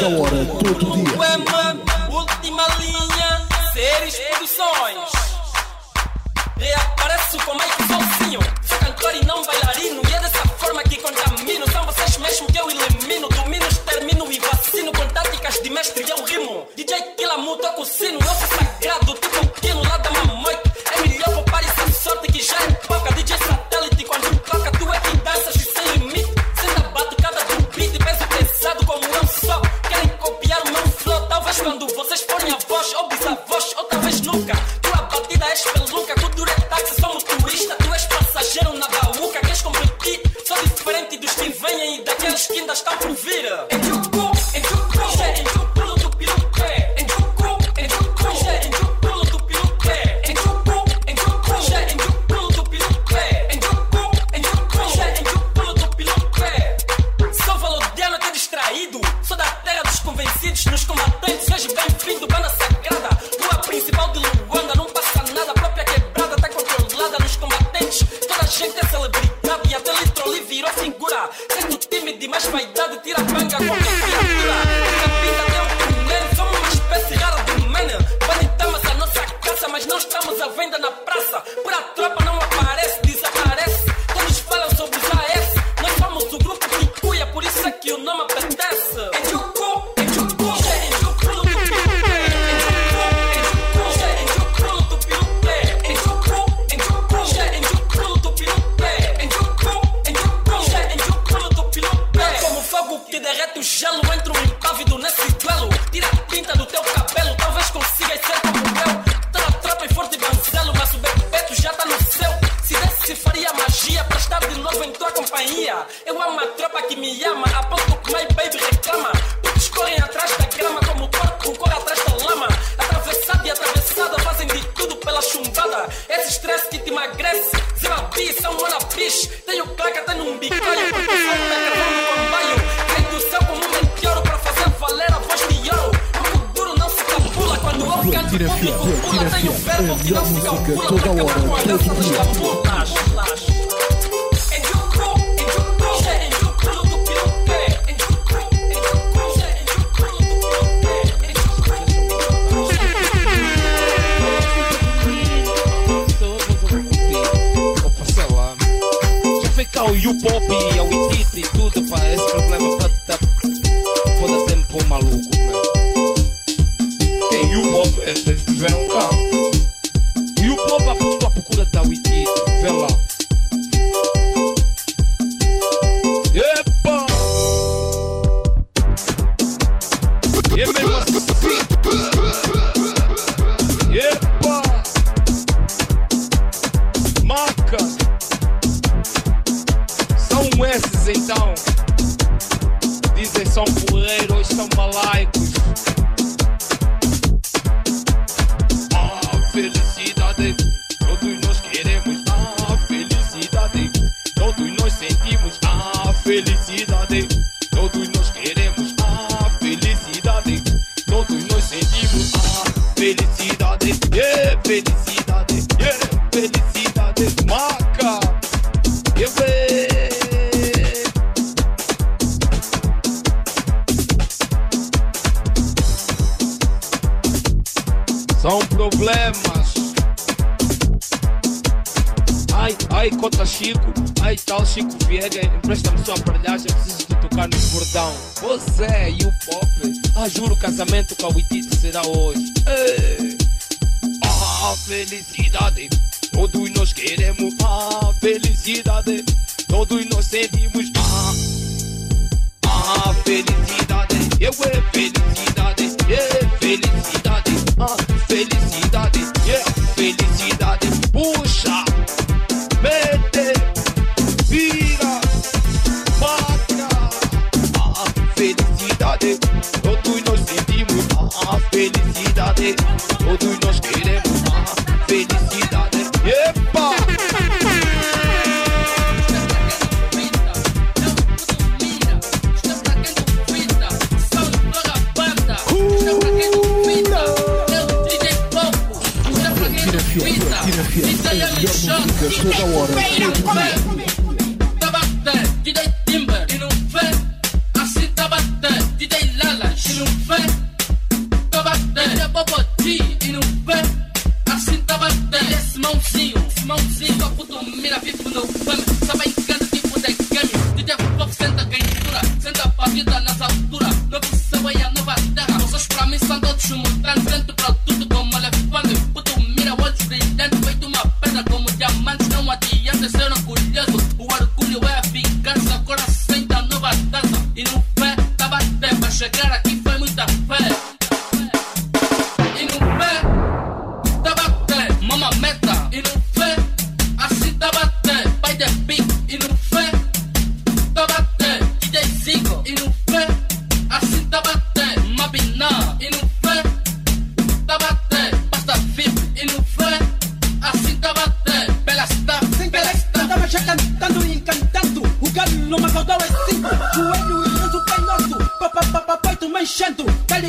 the water.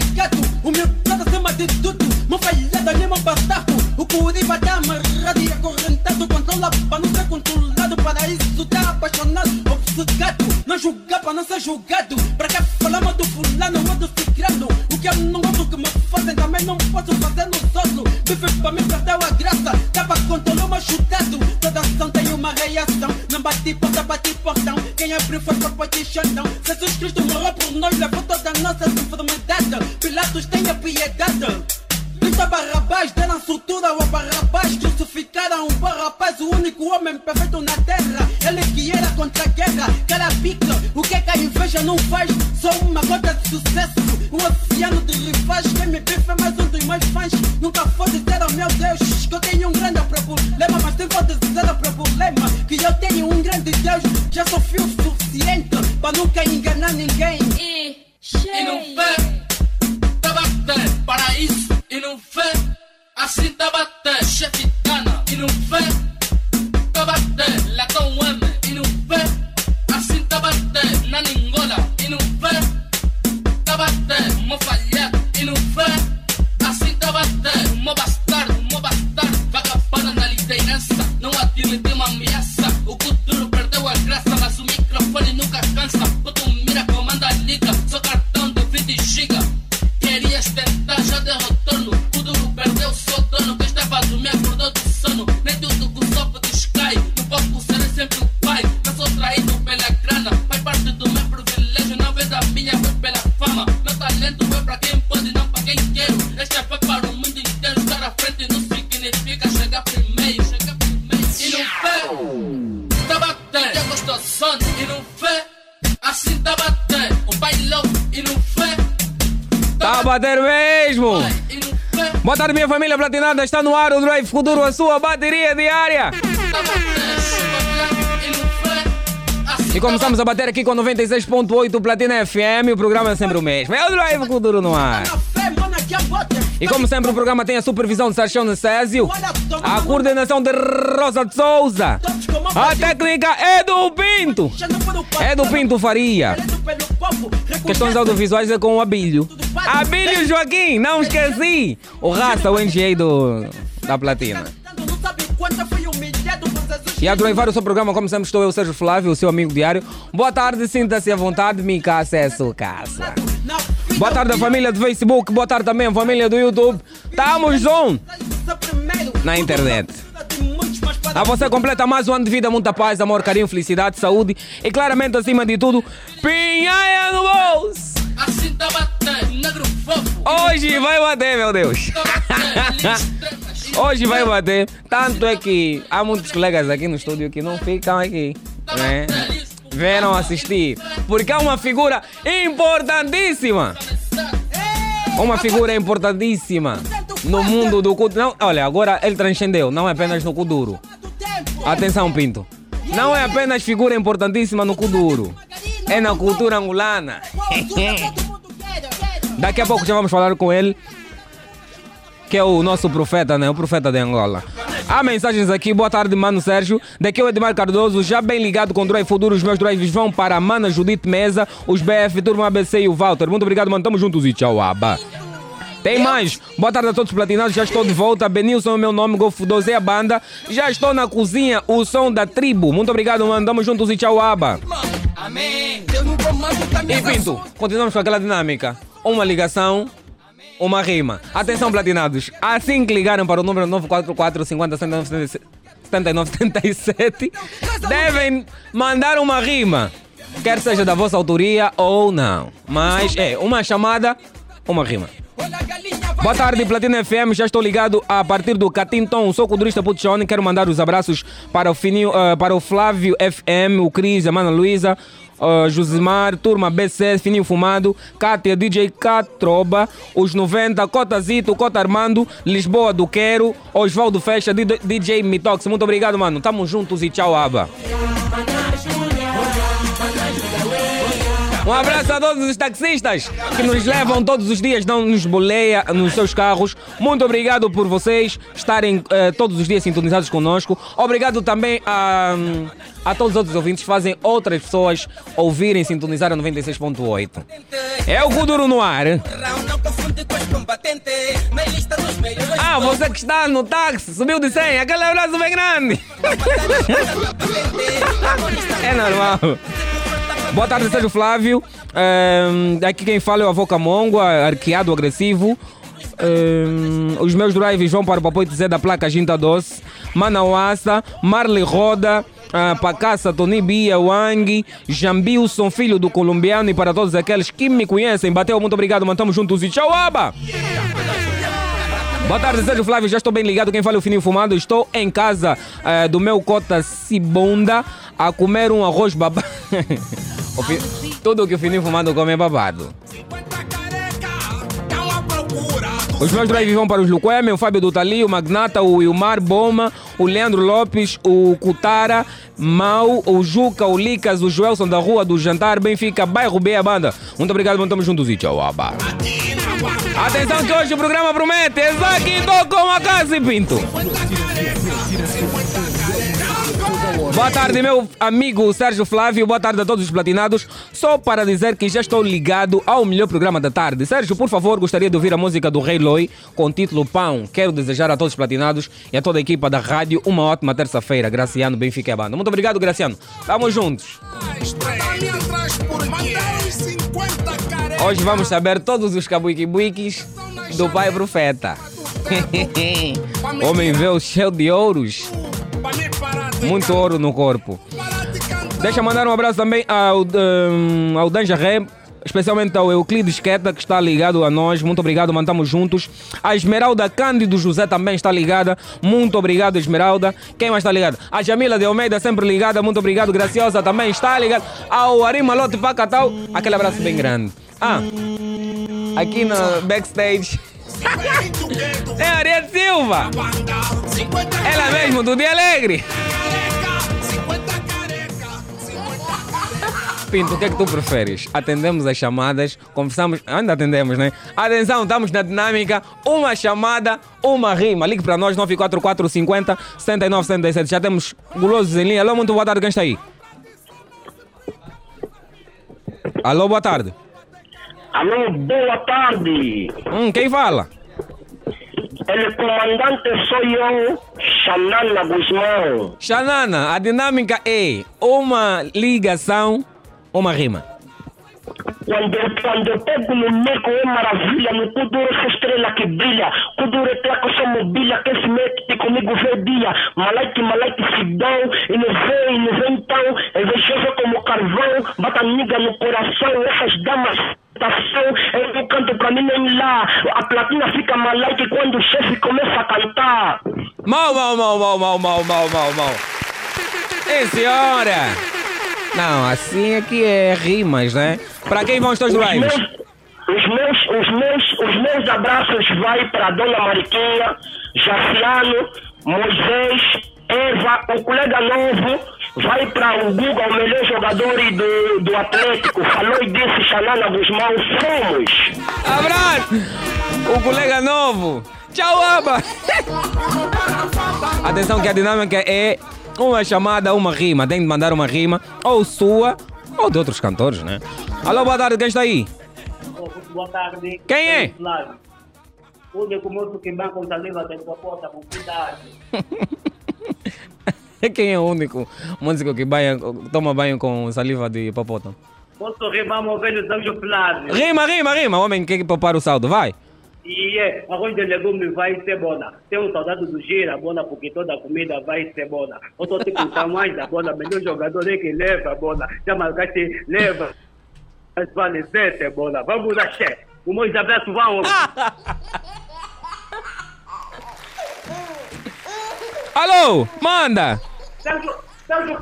Ligado? O meu lado acima de tudo. Mão falhada, nem mão bastardo. O Curiba tá amarrado e acorrentado. Controla pra não ser controlado. Para isso tá apaixonado, obcecado. Não julgar pra não ser julgado. Pra que falamos do fulano ou do ciclano? O que eu não gosto que me fazem também não posso fazer nos outros. Bife pra mim perdeu a graça. Dá pra controlar uma chutado. Toda ação tem uma reação. Não bate porta, bate portão. Quem abriu foi corpo de chantão. Jesus Cristo morreu por nós, levou toda a nossa enfermidade. Pilatos tenha piedade. Grita Barrabás, deram sutura ao Barrabás. Crucificaram o Barrabás, o único homem perfeito na terra. Ele que era contra a guerra, cara pica. O que é que a inveja não faz? Só uma gota de sucesso. Um oceano de rivais. Quem me bife é mais um dos meus fãs. Nunca vou dizer, oh meu Deus, que eu tenho um grande problema. Mas nem vou dizer o problema. Que eu tenho um grande Deus. Já sofri o suficiente para nunca enganar ninguém. E não vê, tá batendo, paraíso, e não vê, assim tá batendo, chefe Dana, e não vê, tá Latão M, e não vê, assim tá batendo, na Ningola, e não vê, tá batendo, mo falhado, e não vê, assim tá batendo, mo bastardo, vagabanda na liderança, não atire de uma ameaça, o futuro perdeu a graça, mas o microfone nunca cansa, Bater mesmo! Boa tarde, minha família platinada. Está no ar o Drive Futuro, a sua bateria diária. e começamos a bater aqui com 96.8 Platina FM. O programa é sempre o mesmo. É o Drive Futuro no ar. E como sempre, o programa tem a supervisão de Sarchão Necésio, a coordenação de Rosa de Souza, a técnica é do Pinto, é do Pinto Faria. Questões audiovisuais é com o Abílio. Abílio Joaquim, não esqueci. O raça, o NGA do, da Platina. E a drivar o seu programa, como sempre, estou eu, Sérgio Flávio, o seu amigo diário. Boa tarde, sinta-se à vontade, Mica, acesso casa. Boa tarde, família do Facebook, boa tarde também, família do YouTube. Estamos on na internet. A você completa mais um ano de vida, muita paz, amor, carinho, felicidade, saúde e claramente, acima de tudo, pinhaia no bolso. Assim tá batendo, negro fofo, Hoje vai bater, meu Deus. Hoje vai bater. Tanto é que há muitos colegas aqui no estúdio que não ficam aqui. Né? Vieram assistir. Porque é uma figura importantíssima. Uma figura importantíssima no mundo do culto. Não, olha, agora ele transcendeu, não é apenas no Kuduro. Atenção, Pinto. Não é apenas figura importantíssima no Kuduro. É na cultura angolana. Daqui a pouco já vamos falar com ele, que é o nosso profeta, né? O profeta de Angola. Há mensagens aqui. Boa tarde, Mano Sérgio. Daqui é o Edmar Cardoso, já bem ligado com o Drive Futuro. Os meus drives vão para a Mana Judite Mesa, os BF, Turma ABC e o Walter. Muito obrigado, mano. Tamo juntos e tchau, aba. Tem mais. Boa tarde a todos os platinados. Já estou de volta. Benilson é o meu nome. Golfo 12 é a banda. Já estou na cozinha. O som da tribo. Muito obrigado, mano. Tamo juntos e tchau, aba. Amém. E Pinto, continuamos com aquela dinâmica. Uma ligação, uma rima. Atenção, platinados. Assim que ligaram para o número 944 50 79 77, devem mandar uma rima. Quer seja da vossa autoria ou não. Mas é uma chamada, uma rima. Boa tarde, Platina FM. Já estou ligado a partir do Catinton. Sou culturista Putchone. Quero mandar os abraços para o, Fininho, eh, para o Flávio FM, o Cris, a Mana Luísa, uh, Josimar, Turma BC, Fininho Fumado, Kátia, DJ Catroba, os 90, Cotazito, Cota Armando, Lisboa do Quero, Osvaldo Fecha, DJ Mitox. Muito obrigado, mano. Tamo juntos e tchau, Aba. Um abraço a todos os taxistas que nos levam todos os dias, não nos boleia nos seus carros. Muito obrigado por vocês estarem eh, todos os dias sintonizados conosco. Obrigado também a, a todos os outros ouvintes que fazem outras pessoas ouvirem sintonizar a 96.8. É o Kuduro no ar. Ah, você que está no táxi, subiu de 100, aquele abraço bem grande. É normal. Boa tarde, Sérgio Flávio. Ehm, aqui quem fala é o avô Camongo, arqueado agressivo. Ehm, os meus drives vão para o Papoite Zé da placa Ginta Doce, Manauaça, Marley Roda, ah, Pacaça, Tony Bia, Wang, Jambilson, filho do colombiano, e para todos aqueles que me conhecem. Bateu, muito obrigado, mantamos juntos e tchau, aba! Boa tarde, Sérgio Flávio. Já estou bem ligado. Quem fala é o Fininho Fumado. Estou em casa eh, do meu cota Cibonda a comer um arroz babado. Fi- Tudo que o Fininho Fumado come é babado. Os meus drives vão para os Luqueme, o Fábio do Tali, o Magnata, o Wilmar Boma, o Leandro Lopes, o Cutara, Mau, o Juca, o Licas, o Joelson da Rua do Jantar, Benfica, bairro B, a banda. Muito obrigado, mano. Tamo juntos e tchau, aba. Atenção que hoje o programa promete. Exaki tocou uma casa e pinto. Boa tarde, meu amigo Sérgio Flávio. Boa tarde a todos os platinados. Só para dizer que já estou ligado ao melhor programa da tarde. Sérgio, por favor, gostaria de ouvir a música do Rei Loi com o título Pão. Quero desejar a todos os platinados e a toda a equipa da rádio uma ótima terça-feira. Graciano, Benfica e banda. Muito obrigado, Graciano. Tamo juntos. Hoje vamos saber todos os cabuiquibuiques do Pai Profeta. Homem veio cheio de ouros. Muito ouro no corpo. Deixa mandar um abraço também ao, um, ao Danja Ré, especialmente ao Euclides Queta, que está ligado a nós. Muito obrigado, mantamos juntos. A Esmeralda Cândido José também está ligada. Muito obrigado, Esmeralda. Quem mais está ligado? A Jamila de Almeida, sempre ligada. Muito obrigado. Graciosa também está ligada. Ao Arima Lote Pacatal, aquele abraço bem grande. Ah, aqui no backstage. É Ariel Silva. Ela mesmo, do Dia Alegre. Pinto, o que é que tu preferes? Atendemos as chamadas, conversamos, ainda atendemos, né? Atenção, estamos na dinâmica, uma chamada, uma rima. Ligue para nós, 944 50 79 77. Já temos gulosos em linha. Alô, muito boa tarde, quem está aí? Alô, boa tarde. Alô, boa tarde. Hum, quem fala? El comandante sou eu, Xanana Guzmão. Xanana, a dinâmica é uma ligação, uma rima. Quando, quando eu pego no meco é maravilha, no Kuduro essa estrela que brilha. Kuduro é placa só mobília, que se mete comigo vê dia. Malaike, malaike, fidão, e não vem, e não vem então. Invejoso como carvão, bata niga no coração, essas damas. estação, Eu não canto pra mim nem lá. A platina fica malaike quando o chefe começa a cantar. Mal, mal, mal, mal, mal, mal, mal, mal, mal. Ei, senhora! Não, assim é que é rimas, né? Para quem vão os teus meus, os meus, os meus, os meus abraços vai para Dona Mariquinha, Jaciano, Moisés, Eva, o colega novo, vai para o Guga, o melhor jogador do, do Atlético. Falou e disse Xanana Guzmão, fomos! Abraço! O colega novo! Tchau, Aba! Atenção que a dinâmica é uma chamada, uma rima. Tem de mandar uma rima, ou sua, ou de outros cantores, né? Alô, boa tarde, quem está aí? Boa tarde. Quem é? Flávio. O único moço que banca com saliva tem hipopótamo, cuidado. Quem é o único músico que banha, toma banho com saliva de hipopótamo? Posso rimar meu velho Sérgio Flávio? Rima, rima, rima. Homem, quer que poupar o saldo? Vai. E é, arroz de legume vai ser bona. Tenho saudade do gira, bona, porque toda comida vai ser bona. Eu tô te contando mais da bona, melhor jogador é que leva, bona. Já marcaste, leva. Mas vale sete, bona. Vamos lá, chefe. O meu abraço, vamos. Alô, manda. Sérgio,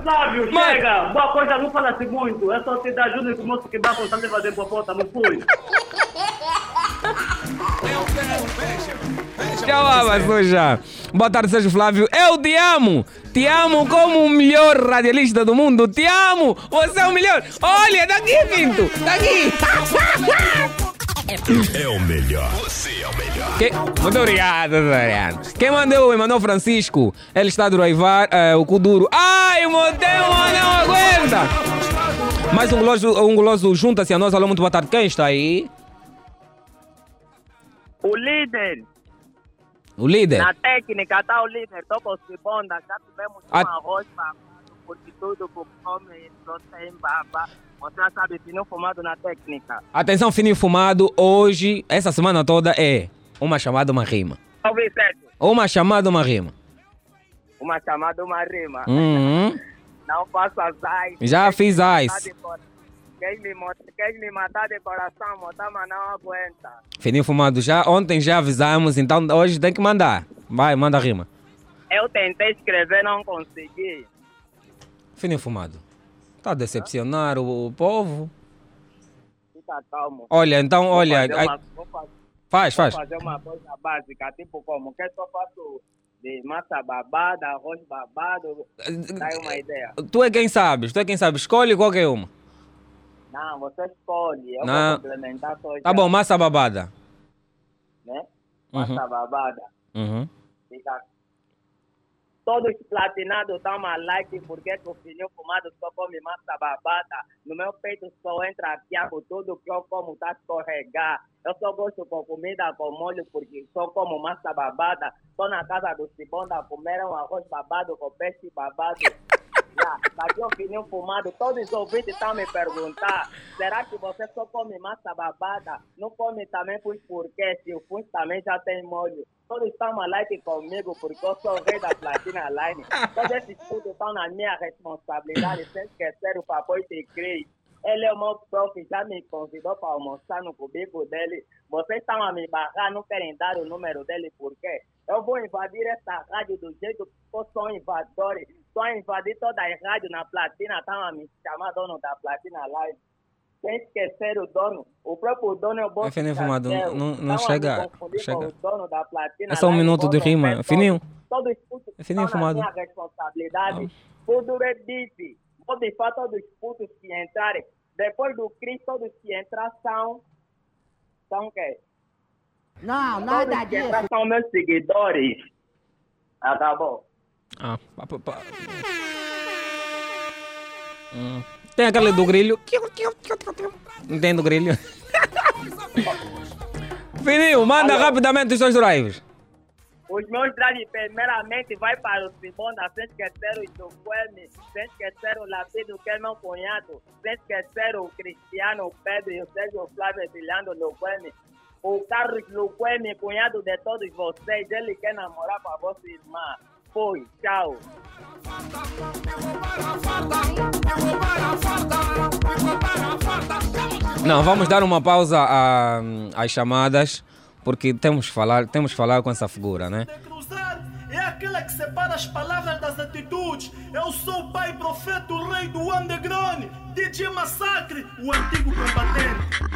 Flávio, Mas- chega! Boa coisa, não fala-se muito. É só te dar ajuda que o moço que vai com saliva de hipopótamo, fui. Tchau, suja. Boa tarde, Sérgio Flávio. Eu te amo. Te amo como o melhor radialista do mundo. Te amo. Você é o melhor. Olha, daqui, Pinto. Daqui. É o melhor. Você é o melhor. Que- Muito obrigado, Doriano. Quem mandou? Emanuel Francisco. Ele está a draivar eh, o Kuduro. Ai, o Montemo não aguenta. Mais um guloso, um guloso junta-se a nós. Alô, muito boa tarde. Quem está aí? O líder, O líder. na técnica, tá o líder, o Sibonda, já tivemos A- um arroz babado, porque tudo que come não tem baba. Você já sabe, não fumado na técnica. Atenção, fininho fumado. Hoje, essa semana toda é uma chamada, uma rima. Ouvi certo? Uma chamada, uma rima. Uma chamada, uma rima. Uhum. Não faço as ice. Já fiz ice. Quem me, matar de coração, motar, mas não aguenta. Fininho fumado já. Ontem já avisamos, então hoje tem que mandar. Vai, manda a rima. Eu tentei escrever, não consegui. Fininho fumado. Tá a decepcionar o, o povo. Fica calmo. Olha, então, Vou olha. fazer uma- vou fazer- Faz, faz. Vou fazer uma coisa básica, tipo como, que só faço de massa babada, arroz babado, dá aí uma ideia. Tu é quem sabes, tu é quem sabe. Escolhe qualquer uma. Não, você escolhe, eu Não. vou complementar só Tá já, bom, massa babada. Né? Uhum. Massa babada. Uhum. Fica... Todos platinados estão a like porque que o filhinho fumado só come massa babada. No meu peito só entra piaco, tudo que eu como tá escorregar. Eu só gosto com comida com molho porque só como massa babada. Tô na casa do Cibonda, comeram arroz babado com peixe babado. Já, daqui o filhinho fumado, todos os ouvintes estão me perguntar, será que você só come massa babada? Não come também pus por quê? Se o pus também já tem molho. Todos estão like comigo porque eu sou rei da Platina Line. Todos esses tudo estão na minha responsabilidade, sem esquecer o papai de Cris. Ele é o meu prof, já me convidou para almoçar no cubico dele. Vocês estão a me barrar, não querem dar o número dele, por quê? Eu vou invadir essa rádio do jeito que eu sou invasor. Só invadir toda a rádio na platina, estão a me chamar dono da platina live. Sem esquecer o dono, o próprio dono é o bom. Fininho fumado, não- não- não chega- chega. Platina É só um minuto de rima. Fininho. Todos os putos É fininho na fumado. minha responsabilidade. Tudo é bife. Vou bifar todos os putos que entrarem. Depois do Cristo, todos que entrar são. São o quê? Não, nada disso. são meus seguidores. Acabou. Ah, pá, pá, pá. Hum. Tem aquele do grilho. Não tem do grilho. Fininho, manda Alô? rapidamente os seus drives. Os meus drives, primeiramente, vai para o Sibonda, sem esquecer o Jofueme, sem esquecer o Lapido, que é meu cunhado, sem esquecer o Cristiano o Pedro e o Sérgio Flávio brilhando no Luqueme. O Carlos Luqueme, cunhado de todos vocês, ele quer namorar com a vossa irmã. Foi, tchau. Não, vamos dar uma pausa a- às chamadas, porque temos que falar, temos que falar com essa figura, né? É aquela que separa as palavras das atitudes. Eu sou o pai profeta, o rei do underground. DJ Massacre, o antigo combatente.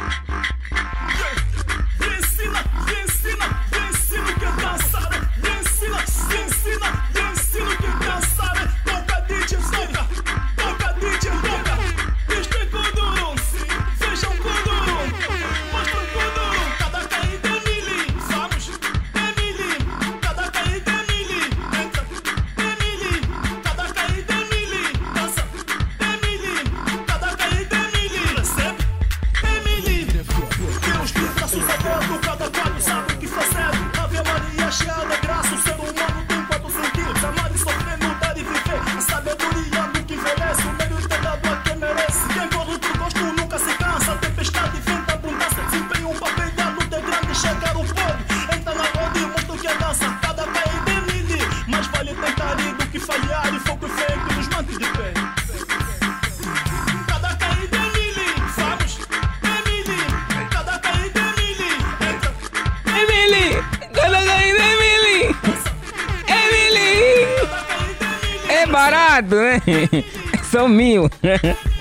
São mil.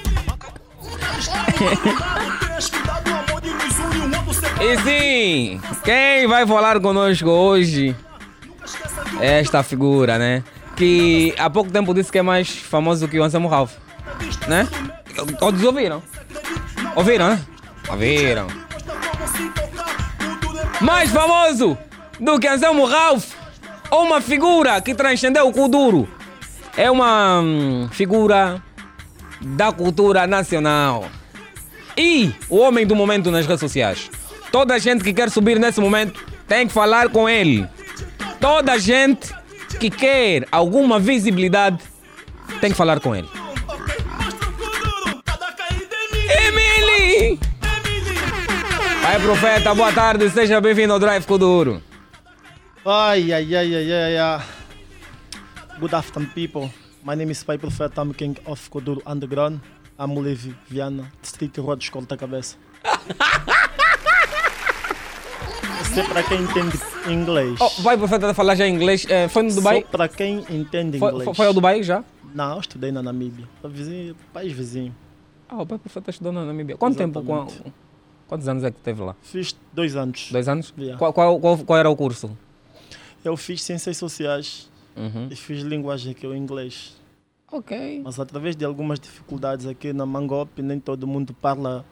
E sim, quem vai falar conosco hoje é esta figura, né? Que há pouco tempo disse que é mais famoso que o Anselmo Ralph, né? Todos ouviram? Ouviram, né? Ouviram. Mais famoso do que Anselmo Ralph, uma figura que transcendeu o Kuduro. É uma hum, figura da cultura nacional. E o homem do momento nas redes sociais. Toda gente que quer subir nesse momento tem que falar com ele. Toda gente que quer alguma visibilidade tem que falar com ele. Emily! Pai Profeta, boa tarde, seja bem-vindo ao Drive Kuduro. Ai, ai, ai, ai, ai, ai. Good afternoon, people. My name is Pai Profeta. I'm king of Koduro Underground. I'm Levi Viana, distrito Rua de Escola da Cabeça. Isso é para quem entende inglês. Oh, vai Profeta a falar já inglês. Eh, foi no Dubai? Só para quem entende Foi, inglês. foi- foi ao Dubai já? Não, eu estudei na Namíbia. Vizinho, país vizinho. Ah, o Pai Profeta estudou na Namíbia. Quanto tempo? Qual- Exatamente. quantos anos é que teve lá? Fiz dois anos. Dois anos? Yeah. Qual, qual, qual, qual era o curso? Eu fiz ciências sociais Uhum. e fiz linguagem aqui, o inglês. Ok. Mas através de algumas dificuldades aqui na Mangope, nem todo mundo fala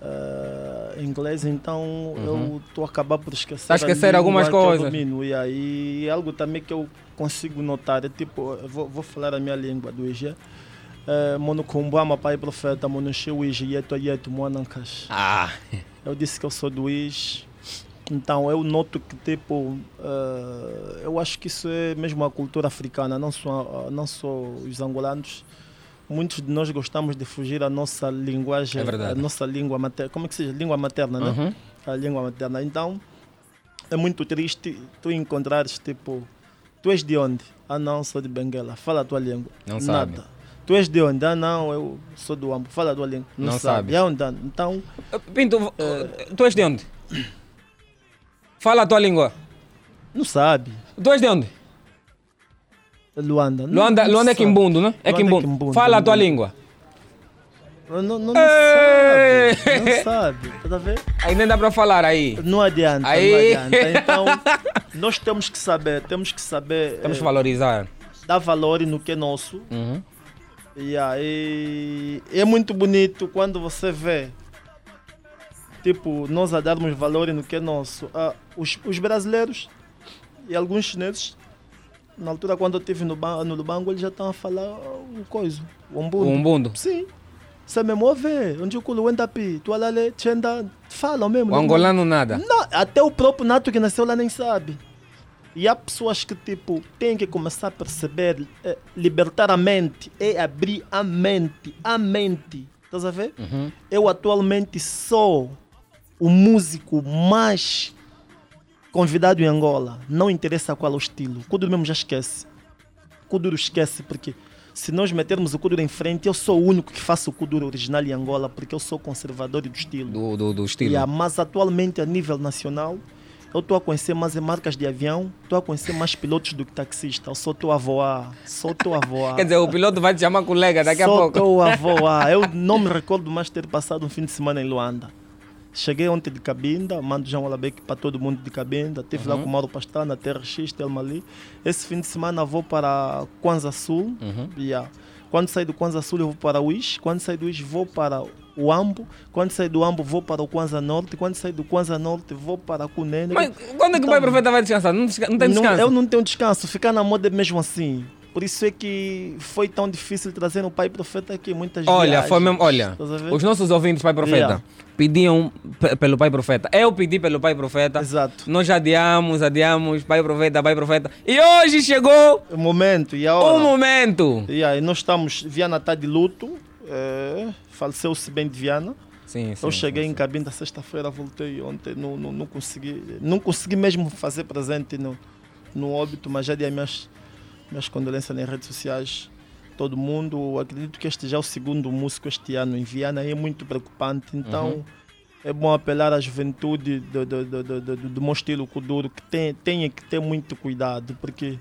eh, inglês, então Uhum. eu estou a acabar por esquecer. Tá esquecer algumas que eu coisas. E aí algo também que eu consigo notar é tipo, eu vou, vou falar a minha língua do IG. Uh, Monokumbama, pai profeta, Monoshiwiji, Yeto Yeto, Moanankas. Ah. Eu disse que eu sou do IS. Então eu noto que tipo, eh, eu acho que isso é mesmo a cultura africana, não só, não só os angolanos. Muitos de nós gostamos de fugir à nossa linguagem, É a nossa língua materna, como é que se diz? Língua materna, né? Uhum. A língua materna. Então é muito triste tu encontrares tipo, tu és de onde? Ah não, sou de Benguela. Fala a tua língua. Não Nada. sabe. Tu és de onde? Ah não, eu sou do Ambo. Fala a tua língua. Não, Não sabe. sabe. E aonde? Então Pinto, tu és de onde? Fala a tua língua. Não sabe. És de onde? Luanda. Não- Luanda, não Luanda é. Quimbundo, né? É Luanda Quimbundo. Fala a tua língua. Não, não, não sabe. Não sabe. Tá ver? Aí nem dá para falar aí. Não adianta, Aí. não adianta. Então, nós temos que saber, temos que saber Temos que eh, valorizar. dar valor no que é nosso. Uhum. E aí é muito bonito quando você vê tipo nós a darmos valor no que é nosso. Ah, os, os brasileiros e alguns chineses, na altura quando eu estive no, no Lubango, eles já estão a falar o coisa, o umbundo. O umbundo. Sim. Você mesmo ouve, onde o culo anda pi, tu alale, tchenda, falam mesmo. O não- angolano nada. não, até o próprio Nato que nasceu lá nem sabe. E há pessoas que, tipo, têm que começar a perceber, eh, libertar a mente, é abrir a mente, a mente. Estás a ver? Uhum. Eu atualmente sou o músico mais convidado em Angola. Não interessa qual é o estilo. Kuduro mesmo já esquece. Kuduro esquece porque se nós metermos o Kuduro em frente, eu sou o único que faço o Kuduro original em Angola porque eu sou conservador do estilo. Do, do, do estilo. Yeah, mas atualmente a nível nacional, eu estou a conhecer mais marcas de avião, estou a conhecer mais pilotos do que taxista. Eu só estou a voar, só estou a voar. Quer dizer, o piloto vai te chamar colega daqui a Só pouco. estou a voar. Eu não me recordo mais ter passado um fim de semana em Luanda. Cheguei ontem de Cabinda, mando já um alabeque para todo mundo de Cabinda. Estive lá Uhum. com o Mauro Pastana, TRX, Telma ali. Esse fim de semana vou para Kwanza Sul. Uhum. Yeah. Quando sair do Kwanza Sul eu vou para o Ish. Quando sair do Ish vou para o Ambo. Quando sair do Ambo vou para o Kwanza Norte. Quando sair do Kwanza Norte vou para Cunene. Mas quando é que o pai profeta vai descansar? Não, não tem descanso? eu não tenho descanso. Ficar na moda é mesmo assim. Por isso é que foi tão difícil trazer o pai profeta aqui. Muitas Olha, viagens. foi mesmo. Olha, os nossos ouvintes, Pai Profeta, Yeah. pediam pe- pelo Pai Profeta. Eu pedi pelo Pai Profeta. Exato. Nós adiamos, adiamos, Pai Profeta, Pai Profeta. E hoje chegou o momento e a hora. o momento. E aí, nós estamos. Viana está de luto. é, Faleceu-se bem de Viana. Sim, sim, Eu cheguei sim, em Cabinda sexta-feira, voltei ontem. Não, não, não, consegui, não consegui mesmo fazer presente no, no óbito, mas já dei as minhas, minhas condolências nas redes sociais. Todo mundo. Acredito que este já é o segundo músico este ano em Viana e é muito preocupante. Então. Uhum. É bom apelar à juventude do, do, do, do, do, do meu estilo Kuduro que tem, tenha que ter muito cuidado, porque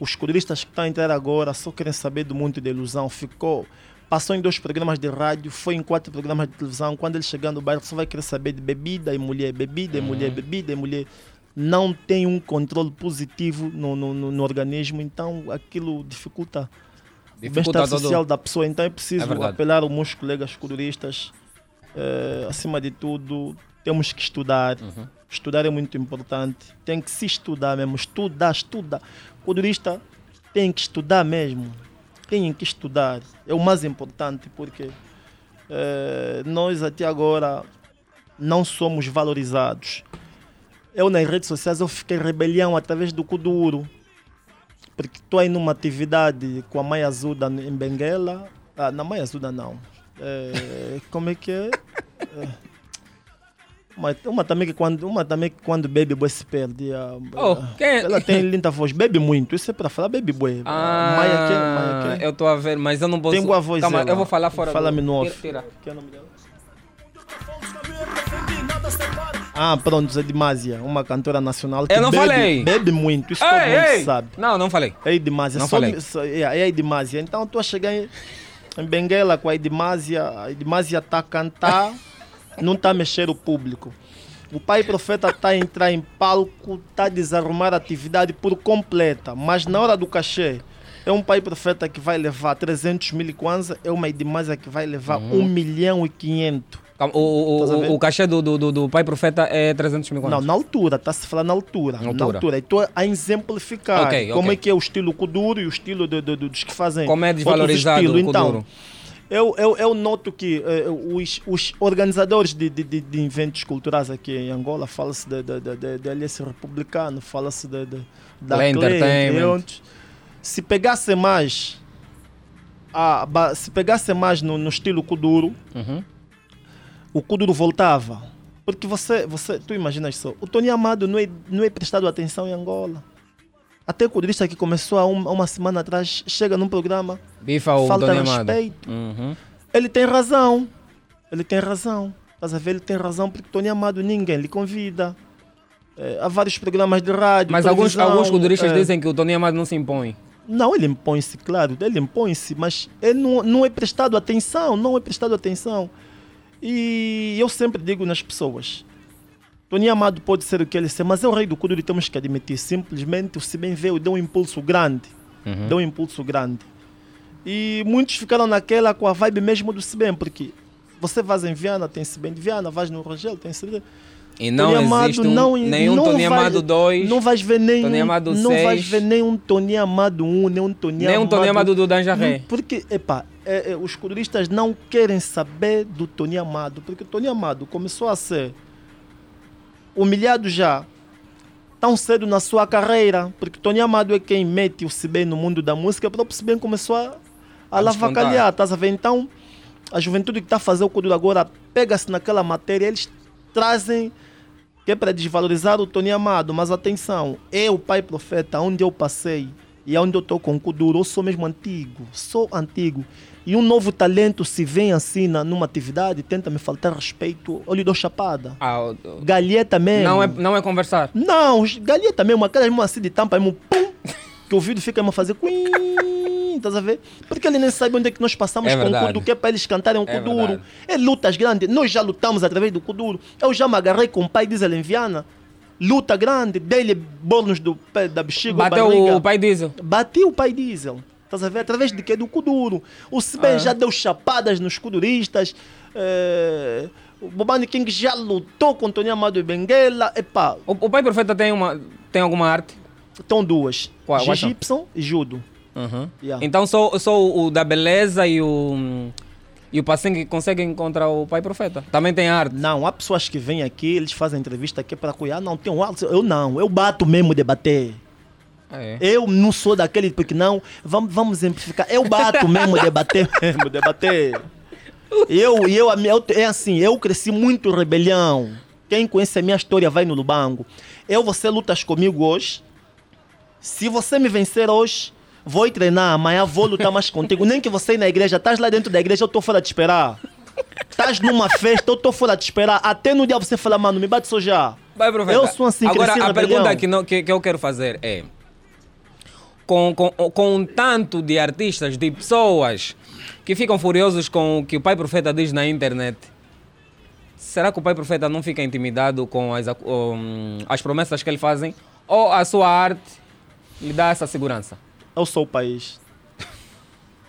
Os coduristas que estão a entrar agora só querem saber do mundo de ilusão. Ficou. Passou em dois programas de rádio, foi em quatro programas de televisão. Quando ele chegar no bairro, só vai querer saber de bebida e mulher, bebida e mulher, bebida e mulher. Não tem um controle positivo no, no, no- no organismo, então aquilo dificulta, o bem-estar social da pessoa. Então é preciso É apelar aos meus colegas coduristas. eh, acima de tudo, temos que estudar. Uhum. Estudar é muito importante. Tem que se estudar mesmo. Estudar, estudar. O Codurista tem que estudar mesmo. Tem que estudar. É o mais importante porque eh, nós até agora não somos valorizados. Eu nas redes sociais eu fiquei rebelião através do Kuduro. Porque estou aí numa atividade com a Maia Azuda em Benguela. Ah, na Maia Azuda não. Eh, como é que é? Eh, uma, uma também que quando, uma também que quando bebe, boi se perde. Oh, quem é? Ela tem linda voz, bebe muito. Isso é para falar, bebe boi. Ah, Maia que, Maia que. eu estou a ver, mas eu não posso. Tem boa voz Calma, eu vou falar fora. Fala-me do... no off. Tira, tira. Que é o nome dela? Ah, pronto, Zé Dimásia, uma cantora nacional que Eu não bebe, falei. bebe muito, isso todo Ei, mundo ei! sabe. Não, não falei. É Edmásia, Não só, falei. só- é, é Edmásia. Então tu a chegar em, em Benguela com a Edmásia, a Edmásia tá a cantar, não tá a mexer o público. O pai profeta tá a entrar em palco, tá a desarrumar a atividade por completa, mas na hora do cachê, é um pai profeta que vai levar 300 mil kwanza, é uma Edmásia que vai levar Uhum. 1 milhão e 500. O, o, ver? o, cachê do, do, do, pai profeta é 300 mil Não, quantos? na altura, está-se falando na altura. Na Na altura. altura. Estou a exemplificar Ok, como ok. é que é o estilo Kuduro e o estilo dos que fazem. Como é desvalorizado o Então, Kuduro? eu, eu, eu noto que eh, os, os organizadores de, de, de, de eventos culturais aqui em Angola, fala-se de, de, de, de, LS Republicano, fala-se de, de, da Play Entertainment. Se pegasse mais, a, se pegasse mais no, no estilo Kuduro, Uhum. O Kuduro voltava. Porque você, você, tu imaginas só, o Tony Amado não é, não é prestado atenção em Angola. Até o Kudurista que começou há um- há uma semana atrás, chega num programa, Bifa o falta Tony respeito. Uhum. Ele tem razão. Ele tem razão. Estás a ver? Ele tem razão porque Tony Amado ninguém lhe convida. Eh, há vários programas de rádio. Mas alguns, alguns kuduristas eh, dizem que o Tony Amado não se impõe. Não, ele impõe-se, claro, ele impõe-se, mas ele não, não é prestado atenção, não é prestado atenção. E eu sempre digo nas pessoas, Tony Amado pode ser o que ele ser, mas é o rei do Kuduro e temos que admitir. Simplesmente o Sibem veio e deu um impulso grande. Uhum. Deu um impulso grande. E muitos ficaram naquela com a vibe mesmo do Sibem, porque você vai em Viana, tem Sibem de Viana, vais no Rangel, tem Sibem. E não Tony Amado um, não- nenhum não Tony vai- Amado 2, Não vais ver nenhum, Tony Amado não vais 6. ver nenhum Tony Amado 1, nenhum Tony nem um Tony Amado do Danjaré. Porque, epá, é, é, os coduristas não querem saber do Tony Amado, porque o Tony Amado começou a ser humilhado já tão cedo na sua carreira, porque Tony Amado é quem mete o Sibem no mundo da música, o próprio Sibem começou a, a lavacalhar, estás a ver? Então, a juventude que está a fazer o Kuduro agora pega-se naquela matéria, eles trazem que é para desvalorizar o Tony Amado, mas atenção, eu, pai profeta, onde eu passei e onde eu estou com o Kuduro, eu sou mesmo antigo, sou antigo. E um novo talento se vem assim na, numa atividade, tenta me faltar respeito, eu lhe dou chapada. Ah, o- Galheta mesmo. não, é, não é conversar. Não, galheta mesmo, aquelas mãos assim de tampa, mesmo, pum, que o ouvido fica a fazer quim, estás a ver? Porque ele nem sabe onde é que nós passamos É com o verdade. Kuduro, que é para eles cantarem o É Kuduro. verdade. É lutas grandes, nós já lutamos através do Kuduro. Eu já me agarrei com o pai diesel em Viana, luta grande, dei-lhe bolos do pé da bexiga, Bateu o pai diesel. Bati o pai diesel. Ver? Através de quê? Do Kuduro. O Sibem Ah. já deu chapadas nos kuduristas. eh, o Bobani King já lutou com o Tony Amado e Benguela. Epá, O, o pai profeta tem, uma, tem alguma arte? estão duas. Qual-? Jiu-Jitsu e Judo. Uhum. Yeah. Então só, só o, o da beleza e o, e o passinho que conseguem encontrar o pai profeta. Também tem arte. Não, há pessoas que vêm aqui, eles fazem entrevista aqui para cuidar. Não, tem um alto. Eu não, eu bato mesmo de bater. É. Eu não sou daquele porque não. Vamos, vamos exemplificar. Eu bato mesmo de bater mesmo, de bater. Eu, eu, eu, é assim, eu cresci muito rebelião. Quem conhece a minha história vai no Lubango. Eu, você lutas comigo hoje. Se você me vencer hoje, vou treinar. Amanhã vou lutar mais contigo. Nem que você ir na igreja, estás lá dentro da igreja, eu estou fora de esperar. Estás numa festa, eu estou fora de esperar. Até no dia você fala, mano, me bate só já. Pai profeta. Eu sou assim, Agora, a rebelião. pergunta que, não, que, que eu quero fazer é: com, com, com um tanto de artistas, de pessoas que ficam furiosos com o que o pai profeta diz na internet, será que o pai profeta não fica intimidado com as, um, as promessas que ele fazem? Ou a sua arte lhe dá essa segurança? Eu sou o país.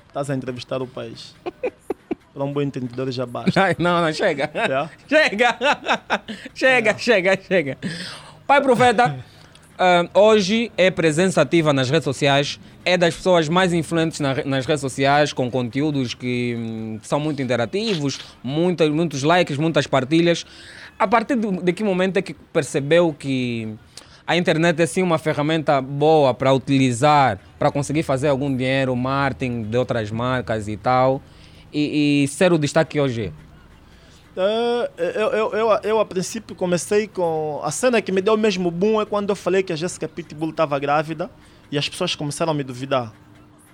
Estás a entrevistar o país. Para um bom entendedor já basta. Ai, não, não, chega. É? Chega! chega, chega, chega. Pai Profeta, ah, hoje é presença ativa nas redes sociais, é das pessoas mais influentes na nas redes sociais, com conteúdos que hum, são muito interativos, muitas, muitos likes, muitas partilhas. A partir do- de que momento é que percebeu que a internet é sim uma ferramenta boa para utilizar, para conseguir fazer algum dinheiro, marketing de outras marcas e tal, e, e ser o destaque que hoje eu, eu, eu, eu, a princípio comecei com. A cena que me deu mesmo boom é quando eu falei que a Jessica Pitbull estava grávida e as pessoas começaram a me duvidar.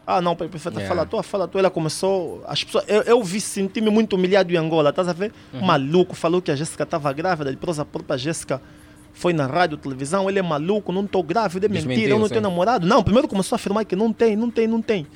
Ah, não, perfeita, Yeah. fala tu, fala tu. Ela começou. As pessoas, eu, eu vi, senti-me muito humilhado em Angola, estás a ver? Uhum. Maluco, falou que a Jéssica estava grávida, depois a própria Jéssica foi na rádio, televisão, ele é maluco, não estou grávida, é mentira, eu não tenho namorado. Não, primeiro começou a afirmar que não tem, não tem, não tem.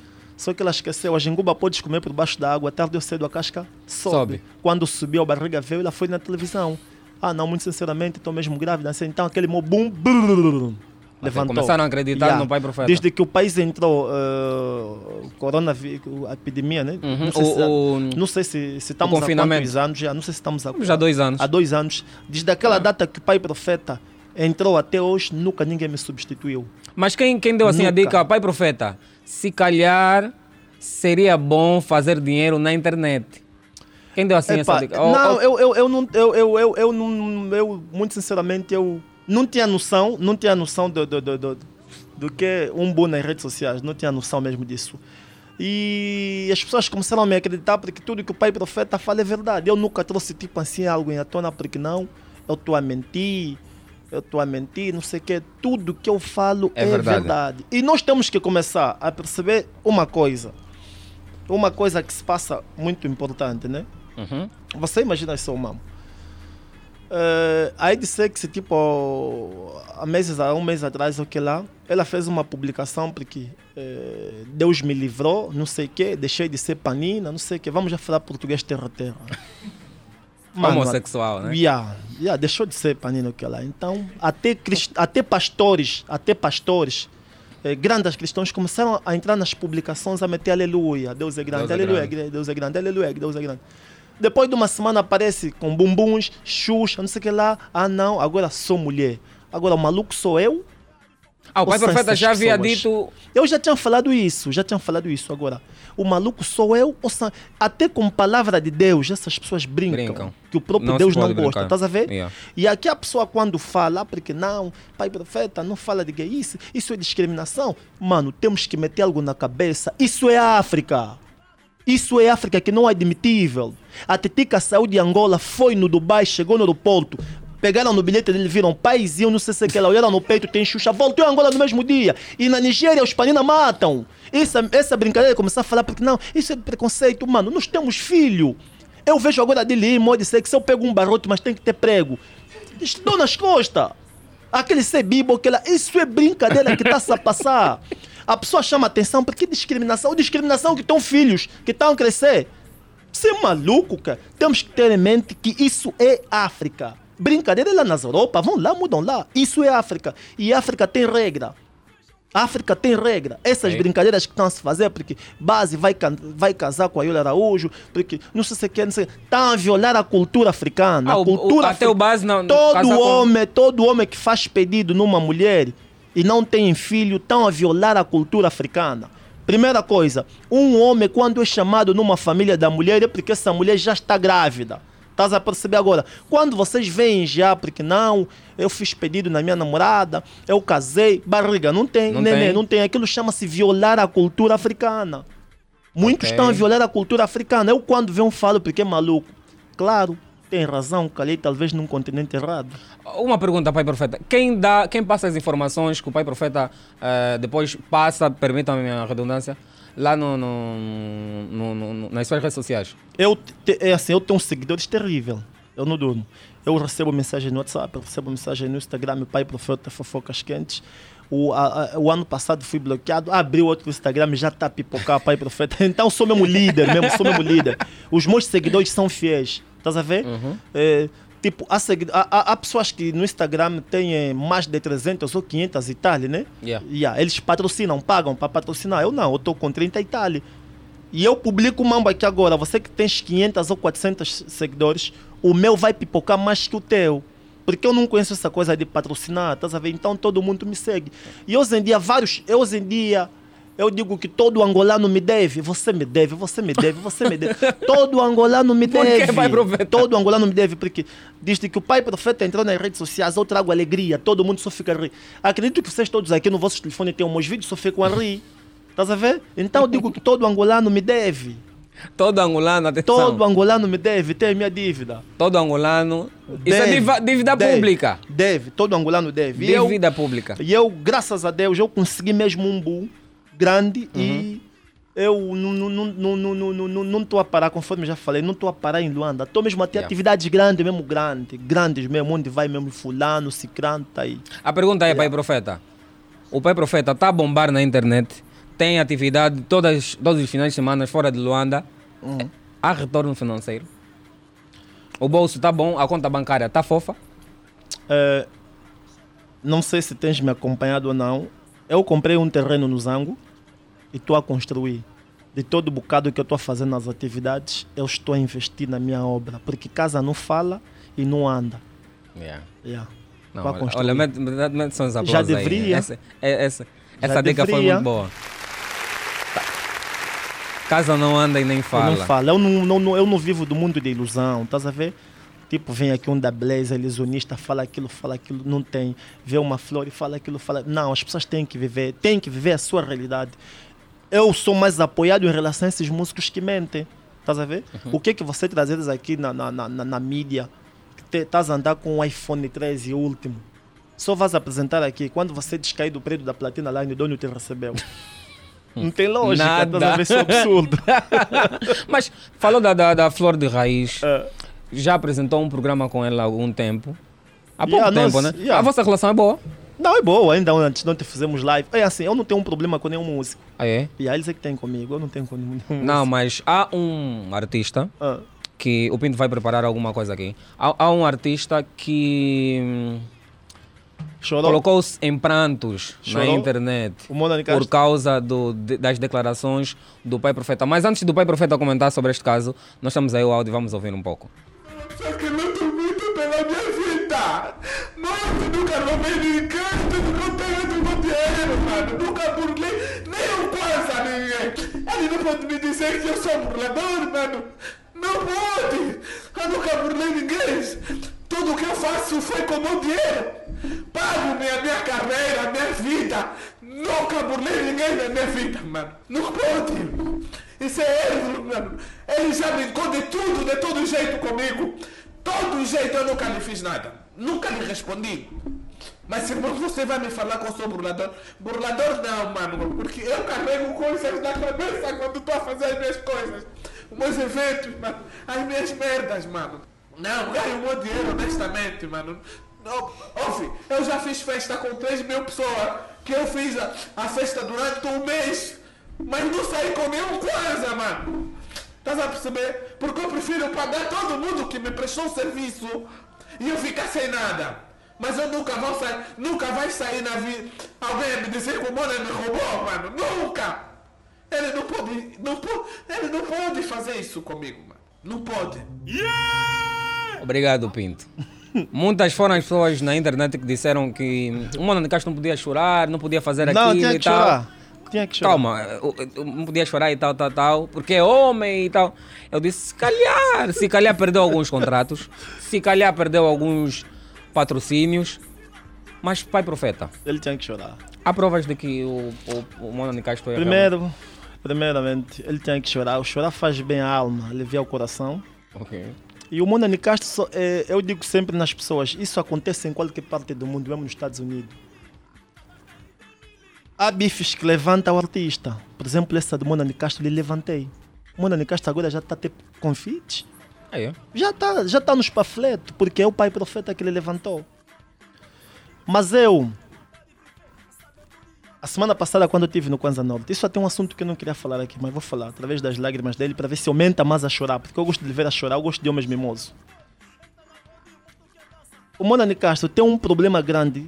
Só que ela esqueceu, a genguba podes comer por baixo da água, tarde ou cedo a casca sobe. Sobe. Quando subiu, a barriga veio, ela foi na televisão. Ah, não, muito sinceramente, estou mesmo grávida. Assim, Então aquele mo boom, brrr, levantou. começaram a acreditar no pai profeta. Desde que o país entrou, uh, coronavírus, a epidemia, né? Uhum. Não sei, se, O- o- não sei se, se estamos há quantos anos já, não sei se estamos há, Já há dois anos. há dois anos. Desde aquela data que o pai profeta entrou até hoje, nunca ninguém me substituiu. Mas quem, quem deu assim a Nunca. dica, pai profeta, se calhar seria bom fazer dinheiro na internet. Quem deu assim Epá, essa dica? Não, ou- eu, eu, eu não, eu, eu, eu, eu, não, eu, muito sinceramente, eu não tinha noção, não tinha noção do, do, do, do, do que é um bom nas redes sociais, não tinha noção mesmo disso. E as pessoas começaram a me acreditar porque tudo que o pai profeta fala é verdade. Eu nunca trouxe tipo assim algo em à tona porque não, eu estou a mentir, eu estou a mentir, não sei o que. Tudo que eu falo É é, verdade. verdade. E nós temos que começar a perceber uma coisa. Uma coisa que se passa muito importante, né? Uhum. Você imagina só, mamo. Uh, aí disse que se tipo há meses, há um mês atrás, o que lá, ela fez uma publicação porque eh, Deus me livrou, não sei o que, deixei de ser panina, não sei o que, vamos já falar português terra terra. Homossexual, né? Yeah, yeah, deixou de ser panina o que lá. Então, até, crist- até pastores, até pastores, eh, grandes cristãos começaram a entrar nas publicações a meter aleluia, Deus é grande, Deus é aleluia, grande. Deus é grande, aleluia, Deus é grande. Depois de uma semana aparece com bumbuns, xuxa, não sei o que lá. Ah, não, agora sou mulher. Agora o maluco sou eu. Ah, o pai profeta já havia pessoas? dito. Eu já tinha falado isso, já tinha falado isso. Agora, o maluco sou eu. Ou são... Até com palavra de Deus, essas pessoas brincam. Brincam. Que o próprio Não Deus não pode gosta. brincar. Estás a ver? Yeah. E aqui a pessoa quando fala, porque não, pai profeta, não fala de gay, isso, isso é discriminação. Mano, temos que meter algo na cabeça. Isso é África. Isso é África que não é admitível. A Titica saiu de Angola, foi no Dubai, chegou no aeroporto. Pegaram no bilhete dele, viram paizinho, não sei se é que ela olharam no peito, tem Xuxa, voltou a Angola no mesmo dia. E na Nigéria os paninas matam. Essa, essa brincadeira começar a falar, porque não, isso é preconceito, mano. Nós temos filho. Eu vejo agora dele, modo dizer que se eu pego um barrote, mas tem que ter prego. Estou nas costas. Aquele ser bibo, aquela, isso é brincadeira que está a passar. A pessoa chama atenção porque discriminação, discriminação que estão filhos, que estão a crescer. Você é maluco, cara? Temos que ter em mente que isso é África. Brincadeira é lá nas Europa, vão lá, mudam lá. Isso é África. E África tem regra. África tem regra. Essas brincadeiras que estão a se fazer, porque base vai, vai casar com a Yula Araújo, porque não sei se quer, não sei. Estão a violar a cultura africana. Ah, a o- o- cultura até o base não- Todo casar com- homem, todo homem que faz pedido numa mulher e não tem filho, estão a violar a cultura africana. Primeira coisa, um homem quando é chamado numa família da mulher é porque essa mulher já está grávida. Estás a perceber agora? Quando vocês veem já, porque não, eu fiz pedido na minha namorada, eu casei, barriga, não tem, Não neném, tem. não tem. Aquilo chama-se violar a cultura africana. Muitos Ok. estão a violar a cultura africana. Eu quando venho falo porque é maluco. Claro, tem razão, calhei talvez num continente errado. Uma pergunta, pai profeta. Quem dá, quem passa as informações que o pai profeta eh, depois passa, permitam-me a redundância, lá no, no- no- no- nas suas redes sociais? Eu, te- é assim, eu tenho seguidores terrível. Eu não durmo. Eu recebo mensagem no WhatsApp, eu recebo mensagem no Instagram, pai profeta fofocas quentes. O, a- a- o ano passado fui bloqueado, abri outro Instagram e já está a pipocar pai profeta. Então sou mesmo líder, mesmo, sou mesmo líder. Os meus seguidores são fiéis, estás a ver? É, tipo, há, há- há- pessoas que no Instagram têm eh, mais de 300 ou 500 e tal, né? Yeah. Yeah, eles patrocinam, pagam para patrocinar. Eu não, eu estou com 30 e tal. E eu publico o mambo aqui agora. Você que tens 500 ou 400 seguidores, o meu vai pipocar mais que o teu. Porque eu não conheço essa coisa de patrocinar, estás a ver? Então todo mundo me segue. E hoje em dia, vários. Eu hoje em dia. Eu digo que todo angolano me deve, você me deve, você me deve, você me deve. Todo angolano me Por que, deve. pai profeta? Todo angolano me deve, porque desde que o pai profeta entrou nas redes sociais, eu trago alegria, todo mundo só fica a rir. Acredito que vocês todos aqui no vosso telefone têm meus vídeos, só ficam a rir. Estás a ver? Então eu digo que todo angolano me deve. Todo angolano, atenção. Todo angolano me deve, tem minha dívida. Todo angolano. Isso é Deve, dívida deve, pública. Deve, todo angolano deve. E eu- Dívida pública. E eu, graças a Deus, eu consegui mesmo um bull grande Uhum. e eu não estou a parar, conforme já falei, não estou a parar em Luanda. Estou mesmo a ter Yeah. atividades grandes, mesmo grandes, grandes mesmo, onde vai mesmo fulano, cicrano, tá aí. A pergunta é, pai profeta. O pai profeta está a bombar na internet, tem atividade todas, todos os finais de semana fora de Luanda. Uhum. Há retorno financeiro? O bolso está bom, a conta bancária está fofa? É, não sei se tens me acompanhado ou não. Eu comprei um terreno no Zango e estou a construir. De todo o bocado que eu estou a fazer nas atividades, eu estou a investir na minha obra. Porque casa não fala e não anda. Yeah. Yeah. Não, olha, olha, mete, mete só uns aplausos Já aí. deveria. Essa, é- essa, essa dica foi muito boa. Tá. Casa não anda e nem fala. Eu não falo. Eu não, não- não- eu não vivo do mundo de ilusão, estás a ver? Tipo, vem aqui um da Blaze, ilusionista, fala aquilo, fala aquilo, não tem. Vê uma flor e fala aquilo, fala. Não, as pessoas têm que viver, têm que viver a sua realidade. Eu sou mais apoiado em relação a esses músicos que mentem. Estás a ver? Uhum. O que é que você trazes aqui na, na, na, na- na mídia? Estás a andar com um iPhone 13 último. Só vais apresentar aqui quando você descair do prédio da Platina Line, o dono te recebeu. Não tem lógica, Nada. estás a ver? Isso é absurdo. Mas falou da, da, da Flor de Raiz. É. Já apresentou um programa com ela há algum tempo. Há pouco Yeah, tempo, nós- né? yeah. A vossa relação é boa. Não, é boa, ainda antes não te fizemos live. É assim, eu não tenho um problema com nenhum músico. Ah, é? E aí eles é que têm comigo, eu não tenho com nenhum músico. Não, mas há um artista Ah. que o Pinto vai preparar alguma coisa aqui. Há, há um artista que hum, colocou-se em prantos na Chorou? internet O Mona por causa do, de- das declarações do pai profeta. Mas antes do pai profeta comentar sobre este caso, nós temos aí o áudio e vamos ouvir um pouco. Não, nunca roubei tudo que eu tenho meu dinheiro, mano. Nunca burlei nem um quase a ninguém. Ele não pode me dizer que eu sou burlador, mano. Não pode. Eu nunca burlei ninguém. Tudo que eu faço foi com meu dinheiro. Pago minha, minha carreira, minha vida. Nunca burlei ninguém na minha vida, mano. Não pode. Isso é erro, mano. Ele já brincou de tudo, de todo jeito comigo. Todo jeito eu nunca lhe fiz nada. Nunca lhe respondi. Mas irmão, você vai me falar que eu sou burlador? Burlador não, mano. Porque eu carrego coisas na cabeça quando estou a fazer as minhas coisas. Os meus eventos, mano. As minhas merdas, mano. Não, ganho meu dinheiro honestamente, mano. Não, ouve, eu já fiz festa com 3 mil pessoas. Que eu fiz a, a festa durante um mês. Mas não saí com nenhum coisa, mano. Estás a perceber? Porque eu prefiro pagar todo mundo que me prestou serviço e eu ficar sem nada. Mas eu nunca vou sair, nunca vai sair na vida. Alguém me dizer que o Mona me roubou, mano. Nunca! Ele não pode. Não pode ele não pode fazer isso comigo, mano. Não pode. Obrigado, Pinto. Muitas foram as pessoas na internet que disseram que o Mano de Castro não podia chorar, não podia fazer Não, aquilo tinha e tal. chorar. Tinha que chorar. Calma, eu- eu não podia chorar e tal, tal, tal, porque é homem e tal. Eu disse, se calhar, se calhar perdeu alguns contratos, se calhar perdeu alguns patrocínios, mas pai profeta, Ele tinha que chorar. há provas de que o, o, o de Castro é Primeiro, primeiramente, ele tinha que chorar. O chorar faz bem à alma, alivia o coração. Ok. E o Mona Nicastro, só- é, eu digo sempre nas pessoas, isso acontece em qualquer parte do mundo, mesmo nos Estados Unidos. Há bifes que levantam o artista. Por exemplo, essa do Mona Nicastro, lhe levantei. O Mona Nicastro agora já está a ter convite. Ah, é? Já está já tá nos panfletos, porque é o pai profeta que ele levantou. Mas eu, A semana passada, quando eu estive no Kwanza Norte, isso até é um assunto que eu não queria falar aqui, mas vou falar através das lágrimas dele para ver se aumenta mais a chorar, porque eu gosto de ver a chorar, eu gosto de homens mimosos. O Monani Castro tem um problema grande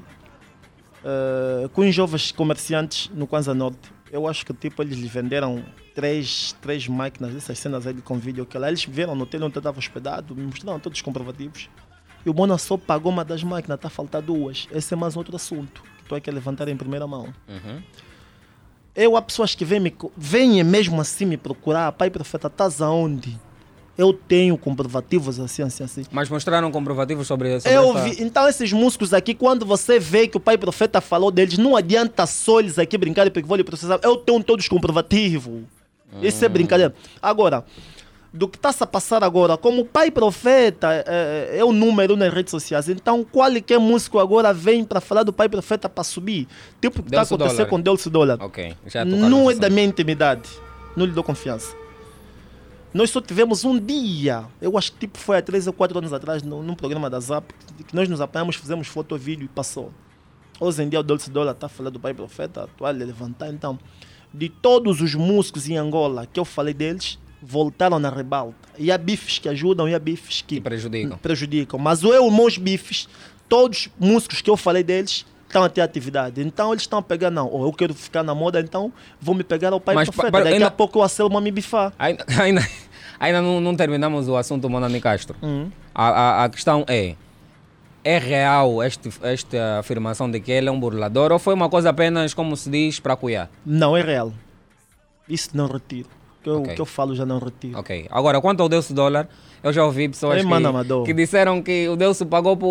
eh, com os jovens comerciantes no Kwanza Norte. Eu acho que tipo, eles lhe venderam três, três máquinas dessas cenas aí com vídeo que lá. Eles vieram no hotel onde eu estava hospedado, me mostraram todos os comprovativos. E o Mona só pagou uma das máquinas, está a faltar duas. Esse é mais outro assunto que estou aqui a levantar em primeira mão. Uhum. Eu, há pessoas que vêm, me, vêm mesmo assim me procurar, pai profeta, estás aonde? Eu tenho comprovativos assim, assim, assim. Mas mostraram comprovativos sobre, sobre Eu essa- vi, então esses músicos aqui, quando você vê que o pai profeta falou deles, não adianta só eles aqui brincarem porque vou lhe processar. Eu tenho todos os comprovativos. Isso é brincadeira. Agora, do que está-se a passar agora, como o pai profeta é, é o número nas redes sociais, então qualquer músico agora vem para falar do pai profeta para subir. Tipo o que está a Delcio acontecer Dólar. com Delcio Dólar. Ok, já Não é da minha intimidade. Não lhe dou confiança. Nós só tivemos um dia, eu acho que tipo foi há 3 ou 4 anos atrás, num, num programa da Zap, que nós nos apanhamos, fizemos foto, vídeo e passou. Hoje em dia o Dolce Dólar está falando do Pai Profeta, a toalha levantar. Então, de todos os músicos em Angola que eu falei deles, voltaram na rebalta. E há bifes que ajudam e há bifes que prejudicam. prejudicam. Mas eu, meus bifes, todos os músicos que eu falei deles, estão a ter atividade. Então eles estão a pegar, não, oh, eu quero ficar na moda, então vou me pegar ao Pai Mas, Profeta. pa- Daqui ainda- a pouco o Acelma me bifar. Ainda, ainda, ainda não, não terminamos o assunto Monani Castro. Hum. A, a, a questão é: é real este, esta afirmação de que ele é um burlador ou foi uma coisa apenas, como se diz, para cuidar? Não, é real. Isso não retiro. O que eu, Ok. que eu falo já não retiro. Ok. Agora, quanto ao Deus Dólar, eu já ouvi pessoas que, que disseram que o Deus pagou para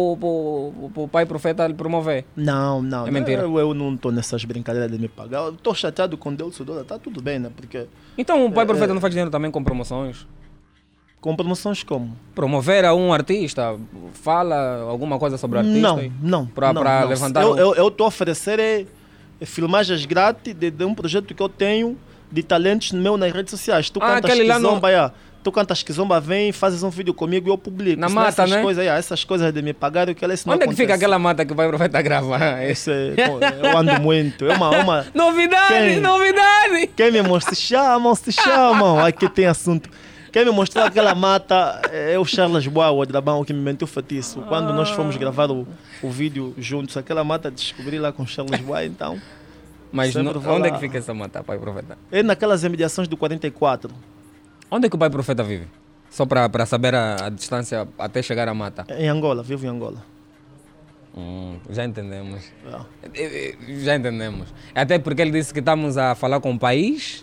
o pai profeta lhe promover. Não, não. É mentira. Eu, eu não estou nessas brincadeiras de me pagar. Estou chateado com Deus o dólar. Tá tudo bem, né? Porque Então o pai É, profeta é. não faz dinheiro também com promoções? com promoções como? Promover a um artista, fala alguma coisa sobre o artista? Não, não. Para levantar Eu um- estou a oferecer é, é filmagens grátis de, de um projeto que eu tenho de talentos meu nas redes sociais. Tu Ah, cantas aquele lá no-. Tu cantas Kizomba, vem, fazes um vídeo comigo e eu publico. Na Senão mata, essas né? Coisas, yeah, essas coisas de me pagar, o que não Onde é que fica aquela mata que o pai profeta grava? Esse é- eu ando muito. É uma, uma... Novidade, Quem? novidade! Quem me mostra? Se chamam, se chamam. Aqui tem assunto. Quem me mostrou aquela mata é o Charles Boa, o Adrabão, que me mentiu feitiço. Quando nós fomos gravar o, o vídeo juntos, aquela mata descobri lá com o Charles Boa, então. Mas vou onde é que fica essa mata, pai profeta? É naquelas imediações do 44. Onde é que o pai profeta vive? Só para saber a, a distância até chegar à mata. Em Angola, vivo em Angola. Hum, já entendemos. Ah. Eh, eh, Já entendemos. Até porque ele disse que estamos a falar com o país.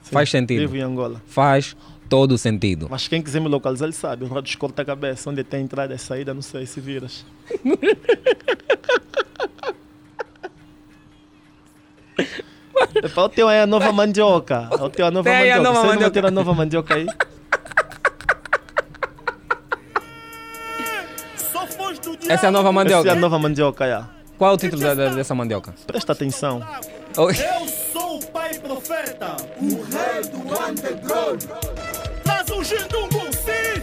Faz sentido. Vivo em Angola. Faz todo sentido. Mas quem quiser me localizar, ele sabe. O Rádio Corta a Cabeça, onde tem entrada e saída, não sei se viras. Epa, o teu é a nova mandioca. O teu é a nova Tem a mandioca. nova Você não vai mandioca. ter a nova mandioca aí? Essa é a nova mandioca. Essa é a nova mandioca, já. Qual é o título da- da- dessa mandioca? Presta atenção. Oh, Eu sou o pai profeta, o rei do underground. Traz um gindungo, sim,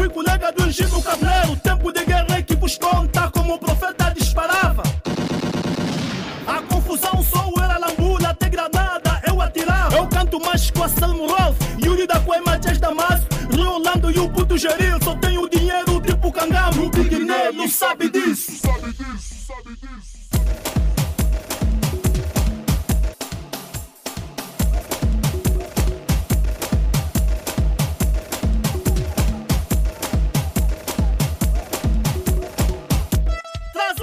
Fui colega do Chico Cabreiro, tempo de guerra que vos conta como o profeta disparava. A confusão sou era lambula, até granada eu atirava. Eu canto mais com a Salmo Rolf, Yuri da Coima, Jazz Damasco, Rio Orlando e o puto Geril. Só tenho dinheiro tipo cangamo, o Big Nelo. Sabe disso, sabe disso.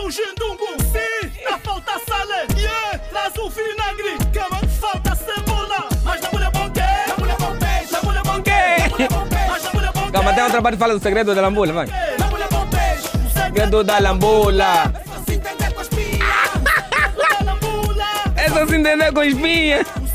Traz o gindungo, sim, tá falta salé, yeah. Traz o vinagre, que não falta cebola. Mas na mulher bom na mulher bom na mulher bom na. Mas na mulher bom Calma, tem um trabalho que fala do segredo da lambula, vai. na mulher bom. O segredo da lambula. é só se entender com as pias. só se entender com espinha.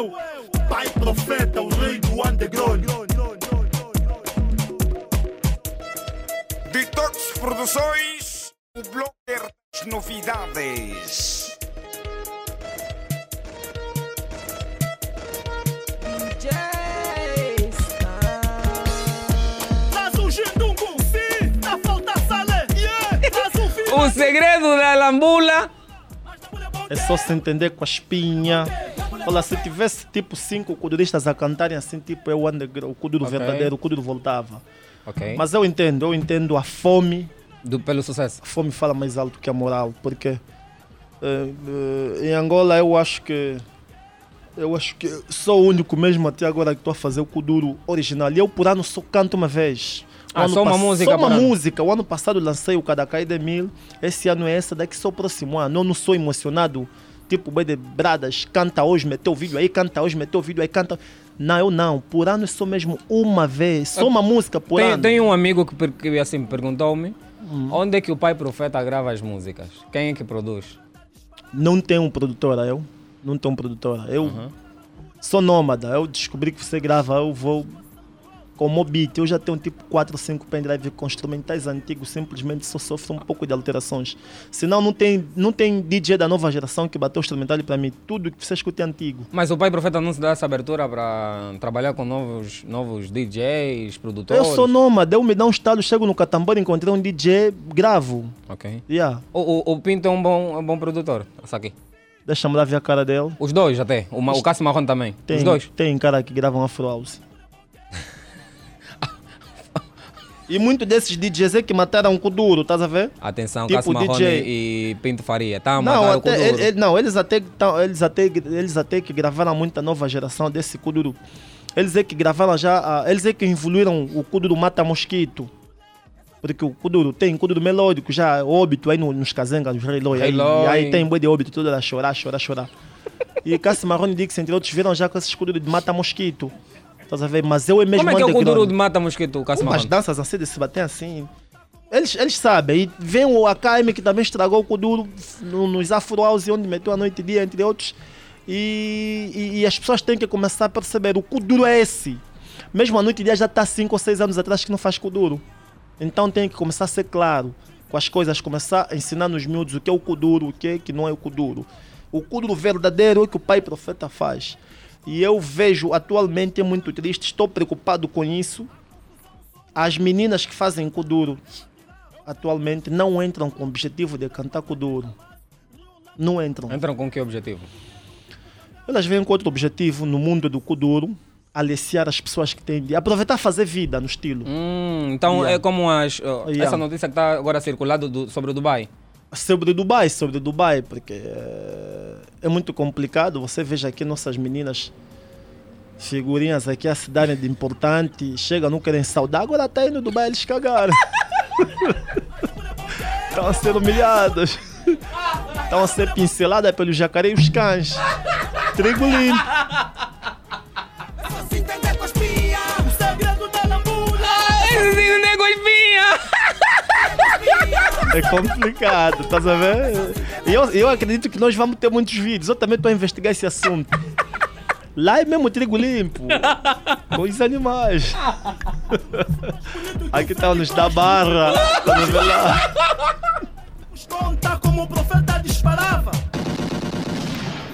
Eu. Pai profeta, o rei do underground. Detox Produções, o blogger das novidades. O segredo da lambula. É só se entender com a espinha. Olha, se tivesse tipo cinco kuduristas a cantarem assim, tipo é o, underground, o kuduro Ok. verdadeiro, o kuduro voltava. Ok. Mas eu entendo, eu entendo a fome. Do, pelo sucesso. A fome fala mais alto que a moral, porque eh, eh, em Angola eu acho que eu acho que sou o único mesmo até agora que estou a fazer o kuduro original. E eu por ano só canto uma vez. Ah, só uma música Só uma música. O ano passado lancei o Cadacai de Mil. Esse ano é essa, daqui só o próximo ano. Eu não sou emocionado. Tipo, bem de bradas, canta hoje, meteu o vídeo aí, canta hoje, meteu o vídeo aí, canta. Não, eu não. Por ano é só mesmo uma vez. Só uma música por Tem, ano. tem um amigo que, que assim perguntou-me Hum. onde é que o pai profeta grava as músicas? Quem é que produz? Não tenho um produtora, eu. Não tenho um produtora. Eu sou nômada. Eu descobri que você grava, eu vou com o Mobit. Eu já tenho tipo 4 ou 5 pendrive com instrumentais antigos, simplesmente só sofro um pouco de alterações. Senão não tem, não tem DJ da nova geração que bateu o instrumental para mim. Tudo que você escuta é antigo. Mas o pai profeta não se dá essa abertura para trabalhar com novos, novos DJs, produtores? Eu sou nômada, eu me dá um estalo, chego no Catambar, encontrei um DJ, gravo. Ok. Yeah. O, o, o Pinto é um bom, é um bom produtor. Essa aqui. Deixa-me lá ver a cara dele. Os dois até. O, o Cássio Marrone também. Tem, Os dois. Tem cara que gravam Afro House. E muitos desses DJs é que mataram o Kuduro, estás a ver? Atenção, Tipo Cássio Marrone DJ. e Pinto Faria. Tá a Não, matar o até, Kuduro. ele- ele- não eles, até, tão- eles, até, eles até que gravaram muita nova geração desse Kuduro. Eles é que gravaram já, eles é que evoluíram o Kuduro Mata Mosquito. Porque o Kuduro tem Kuduro melódico, já óbito aí no- nos cazengas, nos Rei Loi. Aí, e aí tem boi de óbito, tudo era chorar, chorar, chorar. e Cássio Marrone Dix, entre outros, viram já com esses Kuduro de Mata Mosquito. Estás a ver? Mas eu é mesmo Como é que é o. Kuduro de Mata Mosquito, Cássio Umas danças assim, de se bater assim. Eles, eles sabem. E vem o AKM que também estragou o Kuduro no, nos Afro House, onde meteu a noite e dia, entre outros. E, e- e as pessoas têm que começar a perceber: o Kuduro é esse. Mesmo a noite e dia já está 5 ou 6 anos atrás que não faz Kuduro. Então tem que começar a ser claro com as coisas, começar a ensinar nos miúdos o que é o Kuduro, o que é que não é o Kuduro. O Kuduro verdadeiro é o que o pai profeta faz. E eu vejo atualmente é muito triste, estou preocupado com isso. As meninas que fazem Kuduro atualmente não entram com o objetivo de cantar Kuduro. Não entram. Entram com que objetivo? Elas vêm com outro objetivo no mundo do Kuduro, aliciar as pessoas que têm de aproveitar fazer vida no estilo. Hum, então Yeah. é como as, Yeah. essa notícia que está agora circulando do- sobre o Dubai. Sobre Dubai, sobre Dubai, porque é, é muito complicado. Você veja aqui nossas meninas, figurinhas aqui a se darem de importante, chega, não querem saudar, agora tá indo Dubai, eles cagaram. Estão a ser humilhadas. Estão a ser pinceladas pelos jacaré e os cães. Trigo limpo. Lambula Esse sim não é complicado, estás a ver? E eu, eu acredito que nós vamos ter muitos vídeos. Eu também estou a investigar esse assunto. Lá é mesmo trigo limpo. Com os animais. Aqui está nos da barra. A ver lá? conta como o profeta disparava.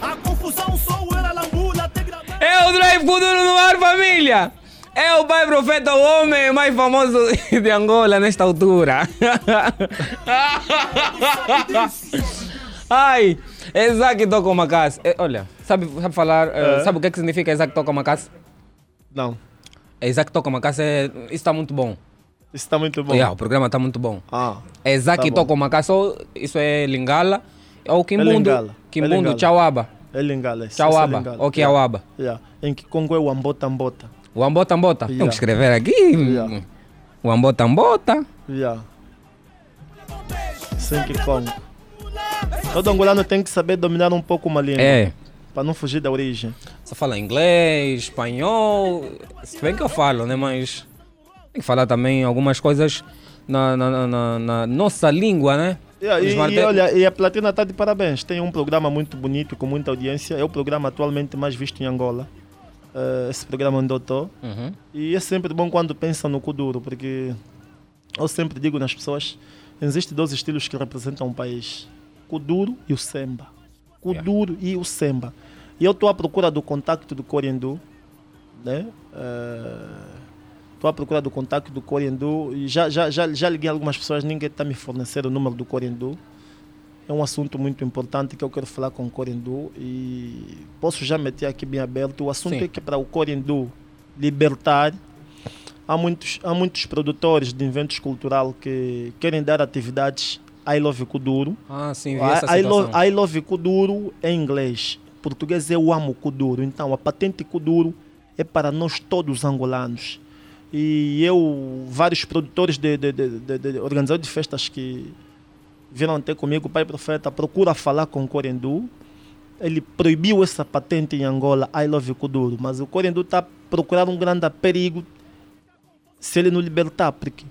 A confusão sou era lambula. É o Drive Kuduro no ar, família! É o pai profeta, o homem mais famoso de Angola nesta altura. Ai, Isaac toca uma casa. olha, sabe, sabe falar, eh, É. sabe o que, é que significa Isaac toca uma casa? Não. Isaac toca uma casa, é, isso está muito bom. Isso está muito bom. Yeah, o programa está muito bom. Ah, Isaac tá toca uma casa, isso é Lingala. É o Kimbundo. Lingala, é Kimbundo Lingala. Chauaba. É Lingala. Chauaba, é ou Kiauaba. Yeah. Em que Congo é o Ambota Ambota. O Ambota Ambota. Tem Yeah. que escrever aqui. O Ambota Ambota. Yeah. Sem que Congo. Todo angolano tem que saber dominar um pouco uma língua. É. Para não fugir da origem. Você fala inglês, espanhol. Se bem que eu falo, né? Mas tem que falar também algumas coisas na, na- na- na- nossa língua, né? Yeah, e, e olha, e a Platina está de parabéns. Tem um programa muito bonito, com muita audiência. É o programa atualmente mais visto em Angola. Eh, esse programa onde eu estou. Uhum. E é sempre bom quando pensam no Kuduro, porque eu sempre digo nas pessoas: existem dois estilos que representam um país: Kuduro e o Semba. Kuduro e o Semba. E eu estou à procura do contacto do Corendu, né? Estou à procura do contacto do Corendu e já, já, já, já liguei a algumas pessoas, ninguém está me fornecendo o número do Corendu. É um assunto muito importante que eu quero falar com o Corendu e posso já meter aqui bem aberto. O assunto Sim. é que para o Corendu libertar, há muitos, há muitos produtores de eventos cultural que querem dar atividades I Love Kuduro. Ah, sim, vi essa I, I, love. I Love Kuduro é em inglês. Português eu amo Kuduro. Então a patente Kuduro é para nós todos angolanos. E eu, vários produtores de, de, de, de, de organizadores de festas que vieram ter comigo, o Pai Profeta, procura falar com o Corendu. Ele proibiu essa patente em Angola, I Love Kuduro. Mas o Corendu está procurando um grande perigo se ele não libertar, porque